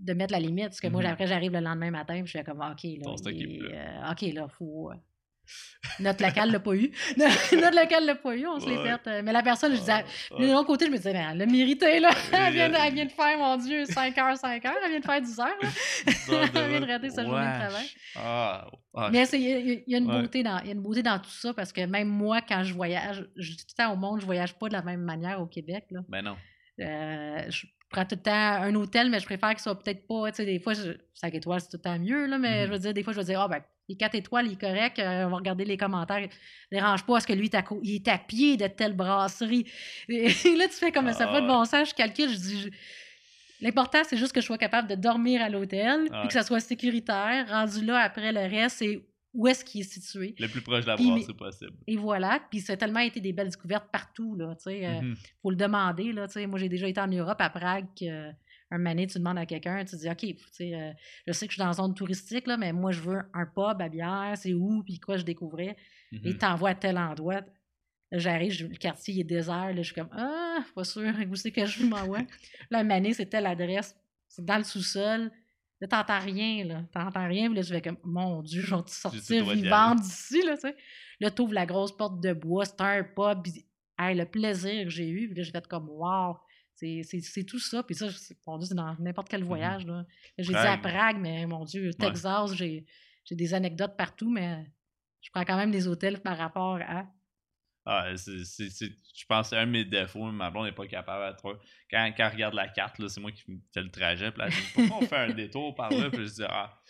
de mettre la limite, parce que moi, Mhm. après, j'arrive le lendemain matin, puis je suis comme, OK, là, il euh, OK, là, faut... euh, Notre local l'a pas eu. Notre local l'a pas eu, on se l'est fait. euh, Mais la personne, je disais, Ah, de l'autre côté, je me disais, ben, elle l'a mérité, là. Elle vient, de, elle- elle vient de faire, mon Dieu, 5 heures, 5 heures. Elle vient de faire 10 heures, là. Elle vient de rater sa journée de travail. Ah, ah, Mais il y, a- il y a une Ouais. beauté dans, y a une beauté dans tout ça parce que même moi, quand je voyage, je dis tout le temps au monde, je voyage pas de la même manière au Québec. Là. ben non. Euh, je prends tout le temps un hôtel, mais je préfère qu'il soit peut-être pas. Tu sais, des fois, 5 étoiles, c'est tout le temps mieux, là, mais Mhm. je veux dire, des fois, je veux dire, ah, ben, les 4 étoiles, il est correct, euh, on va regarder les commentaires. Dérange pas, parce que lui, il est à, pied de telle brasserie. Et là, tu fais comme ça, fait de bon sens, je calcule, je dis. je- L'important, c'est juste que je sois capable de dormir à l'hôtel, puis Ouais. que ça soit sécuritaire. Rendu là, après, le reste, c'est où est-ce qu'il est situé. Le plus proche de la brasserie possible. Et voilà. Puis ça a tellement été des belles découvertes partout, là, tu sais. euh, Mhm. faut le demander. Là, tu sais. moi, j'ai déjà été en Europe, à Prague. Un mané, tu demandes à quelqu'un, tu dis OK, tu sais, euh, je sais que je suis dans la zone touristique, là, mais moi, je veux un pub à bière, c'est où, puis quoi je découvrais. Et Mhm. t'envoies à tel endroit. Là, j'arrive, le quartier il est désert. Là, je suis comme Ah, pas sûr, où c'est que je m'envoie. là, un mané, c'est telle adresse, c'est dans le sous-sol. Là, t'entends rien, là. T'entends rien, puis là, je vais comme, mon Dieu, je vais sortir vivante d'ici, là, tu sais. Là, t'ouvres la grosse porte de bois, c'est un pub, puis hey, le plaisir que j'ai eu, puis là, je vais être comme, wow, c'est tout ça. Puis ça, mon Dieu, c'est dans n'importe quel voyage, là. Là, J'ai dit à Prague. Mais mon Dieu, Texas, j'ai j'ai des anecdotes partout, mais je prends quand même des hôtels par rapport à. Ah, c'est, je pense que c'est un de mes défauts. Ma blonde n'est pas capable à trop. Quand, quand elle regarde la carte, là, c'est moi qui fais le trajet. Puis elle dit Pourquoi on fait un détour par là Puis je dis Ah,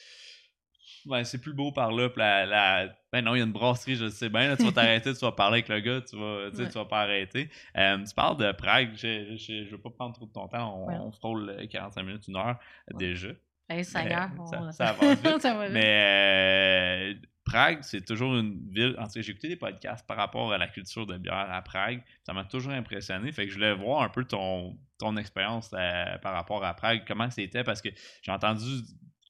ben, c'est plus beau par là. La, la- Ben non, il y a une brasserie, je sais bien. là, tu vas t'arrêter, tu vas parler avec le gars, tu vas, Ouais. tu vas pas arrêter. Euh, tu parles de Prague. Je, je veux pas prendre trop de ton temps. On, Ouais. on frôle euh, 45 minutes, une heure Ouais. déjà. Hey, ça Mais gare, ça- on- ça avance vite. Ça va vite. Mais euh, Prague, c'est toujours une ville. En tout cas, j'ai écouté des podcasts par rapport à la culture de bière à Prague. Ça m'a toujours impressionné. Fait que je voulais voir un peu ton, ton expérience euh, par rapport à Prague, comment c'était, parce que j'ai entendu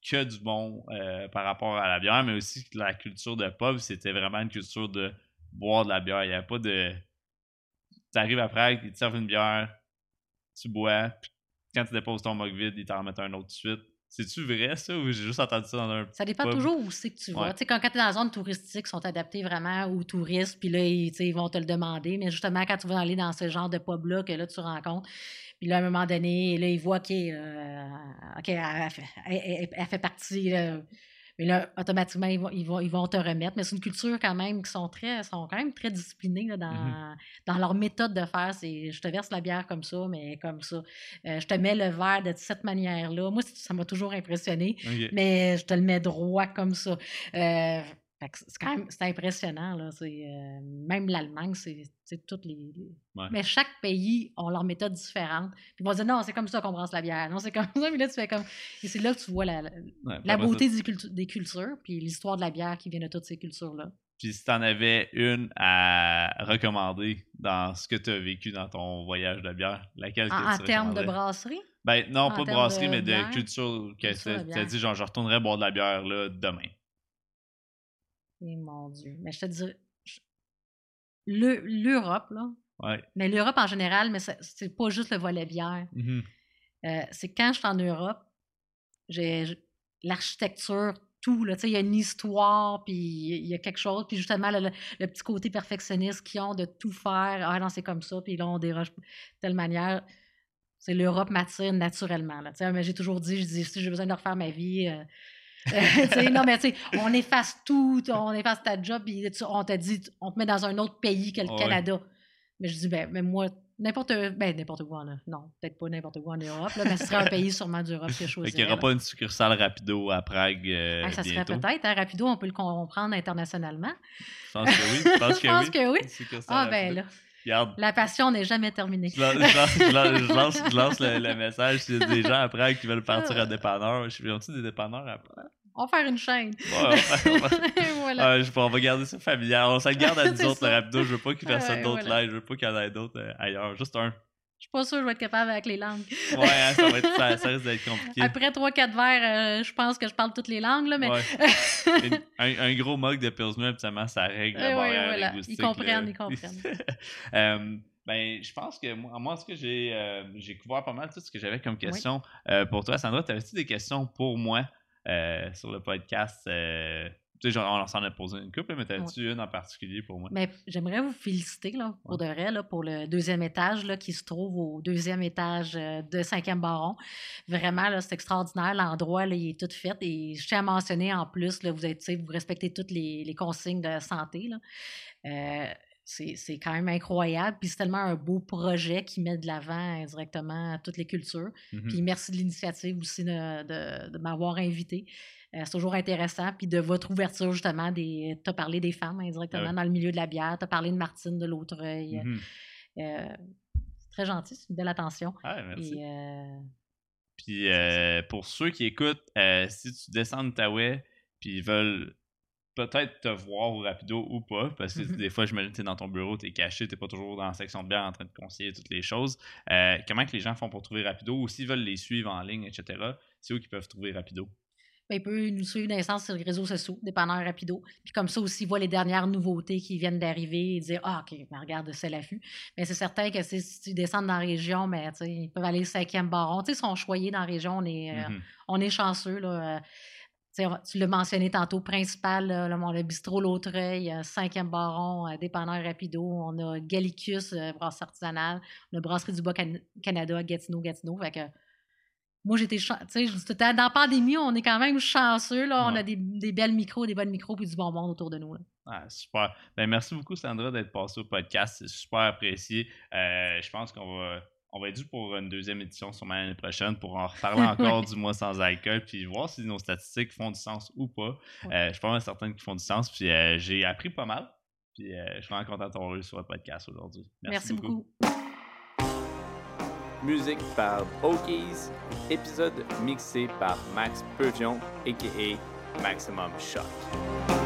que du bon euh, par rapport à la bière, mais aussi que la culture de pub, c'était vraiment une culture de boire de la bière. Il n'y avait pas de. Tu arrives à Prague, ils te servent une bière, tu bois, puis quand tu déposes ton mug vide, ils t'en remettent un autre de suite. C'est-tu vrai ça ou j'ai juste entendu ça dans un. Ça dépend pub? toujours où c'est que tu vas. Ouais. Tu sais, quand, quand tu es dans la zone touristique, ils sont adaptés vraiment aux touristes, puis là, ils, ils vont te le demander. Mais justement, quand tu vas aller dans ce genre de pub-là, que là, tu rencontres, puis là, à un moment donné, là, ils voient OK, euh, elle, elle fait, elle- partie. là. mais là, automatiquement, ils vont, ils, vont, ils vont te remettre. Mais c'est une culture quand même qui sont très, sont quand même très disciplinés là, dans, dans leur méthode de faire. C'est je te verse la bière comme ça, mais comme ça. Euh, je te mets le verre de cette manière-là. Moi, ça m'a toujours impressionné mais je te le mets droit comme ça. Euh, c'est quand même c'est impressionnant. Là. C'est, euh, même l'Allemagne, c'est, c'est toutes les. Ouais. Mais chaque pays ont leur méthode différente. Puis ils vont dire non, c'est comme ça qu'on brasse la bière. Non, c'est comme ça. Puis là, tu fais comme. Et c'est là que tu vois la, la- Ouais, beauté des, cultu- des cultures, puis l'histoire de la bière qui vient de toutes ces cultures-là. Puis si t'en avais une à recommander dans ce que tu as vécu dans ton voyage de bière, laquelle que En, en tu termes de brasserie, Ben non, en pas de brasserie, de mais de culture que tu as dit, genre, je retournerais boire de la bière là demain. Et mon Dieu. Mais je te le- L'Europe, là. Ouais. Mais l'Europe en général, mais c'est pas juste le volet bière. Mhm. Euh, c'est quand je suis en Europe, j'ai l'architecture, tout, là, tu sais, il y a une histoire, puis il y a quelque chose, puis justement, le, le- le petit côté perfectionniste qu'ils ont de tout faire, ah non, c'est comme ça, puis là, on déroge de telle manière. C'est l'Europe m'attire naturellement. Là, tu sais, mais j'ai toujours dit, je dis, si j'ai besoin de refaire ma vie, euh, non, mais tu sais, on efface tout, on efface ta job, puis on te dit, on te met dans un autre pays que le Ouais. Canada. Mais je dis, ben, mais moi, n'importe ben, n'importe où en Non, peut-être pas n'importe où en Europe, là, mais ce serait un pays sûrement d'Europe que je Fait choisirais. qu'il n'y aura là. pas une succursale Rapido à Prague euh, Ah, ça serait peut-être. hein, Rapido, on peut le comprendre internationalement. Je pense que oui. Je pense que Je pense oui. que oui. Ah, ben là, Regarde, la passion n'est jamais terminée. je lance, je je le, le message s'il y a des gens à Prague qui veulent partir à dépanneur. Je suis des dépanneurs à Prague? On va faire une chaîne. Ouais, voilà. Je- on va garder ça familial. On s'en garde à nous autres, le ça. rapido. Je veux pas qu'il personne d'autre voilà. l'aille. Je veux pas qu'il y en ait d'autres euh, ailleurs. Juste un. Je suis pas sûre que je vais être capable avec les langues. Ouais, hein, ça, va être, ça, ça risque d'être compliqué. Après 3-4 verres, euh, je pense que je parle toutes les langues, là, mais Ouais. Une- un, un gros mug de Pilsner, habituellement, ça règle ouais, voilà. Ils comprennent, ils comprennent. Euh, ben, je pense que moi, moi ce que j'ai euh, couvert pas mal tout ce que j'avais comme question euh, pour toi, Sandra. T'avais-tu des questions pour moi? Euh, sur le podcast? euh, tu sais, genre, on s'en a posé une couple, mais t'avais-tu une en particulier pour moi? Mais j'aimerais vous féliciter là, pour de vrai là, pour le deuxième étage là, qui se trouve au deuxième étage euh, de 5e Baron. Vraiment, là, c'est extraordinaire. L'endroit, là, il est tout fait. Et je tiens à mentionner en plus, là, vous, êtes, vous respectez toutes les, les consignes de santé. Là. Euh, c'est quand même incroyable. Puis c'est tellement un beau projet qui met de l'avant indirectement toutes les cultures. Mhm. Puis merci de l'initiative aussi de, de- de m'avoir invité. Euh, c'est toujours intéressant. Puis de votre ouverture, justement, des, tu as parlé des femmes indirectement Ah oui. dans le milieu de la bière. Tu as parlé de Martine de l'Autreuil. Euh, c'est très gentil, c'est une belle attention. Ah, merci. Et, euh, Puis pour ceux qui écoutent, si tu descends de Taouais, puis ils veulent peut-être te voir au rapido ou pas, parce que Mhm. des fois, je me dis, t'es dans ton bureau, t'es caché, t'es pas toujours dans la section de bière en train de conseiller toutes les choses. Euh, comment que les gens font pour trouver rapido ou s'ils veulent les suivre en ligne, etc., c'est où qu'ils peuvent trouver rapido? ben, il peut nous suivre dans les sens sur les réseaux sociaux, dépanneur rapido. Puis comme ça aussi, il voit les dernières nouveautés qui viennent d'arriver et dire Ah, OK, ben, regarde, c'est l'affût. Mais c'est certain que si tu descends dans la région, mais, tu sais, ils peuvent aller au cinquième baron. Tu ils sont choyés dans la région. On est, euh, Mhm. on est chanceux. Là. Euh, tu l'as mentionné tantôt, principal, le, le bistrot L'Autreuil, euh, cinquième baron, euh, dépanneur rapido. On a Gallicus, euh, brasserie artisanale. On a Brasserie du Bas-Canada, Gatineau, Gatineau. Fait que moi, j'étais. chan- Tu sais, je dis tout le temps, dans la pandémie, on est quand même chanceux. Là. On a des, des belles micros, des bonnes micros, puis du bon monde autour de nous. là. Ah, super. Ben, merci beaucoup, Sandra, d'être passée au podcast. C'est super apprécié. Euh, je pense qu'on va, on va être dû pour une deuxième édition sûrement l'année prochaine pour en reparler encore du mois sans alcool, puis voir si nos statistiques font du sens ou pas. Ouais. Euh, je suis pas mal certain qu'ils font du sens, puis euh, j'ai appris pas mal. Puis euh, je suis vraiment content d'avoir eu sur le podcast aujourd'hui. Merci, beaucoup. Musique par Okies, épisode mixé par Max Peuvion, a.k.a. Maximum Shock.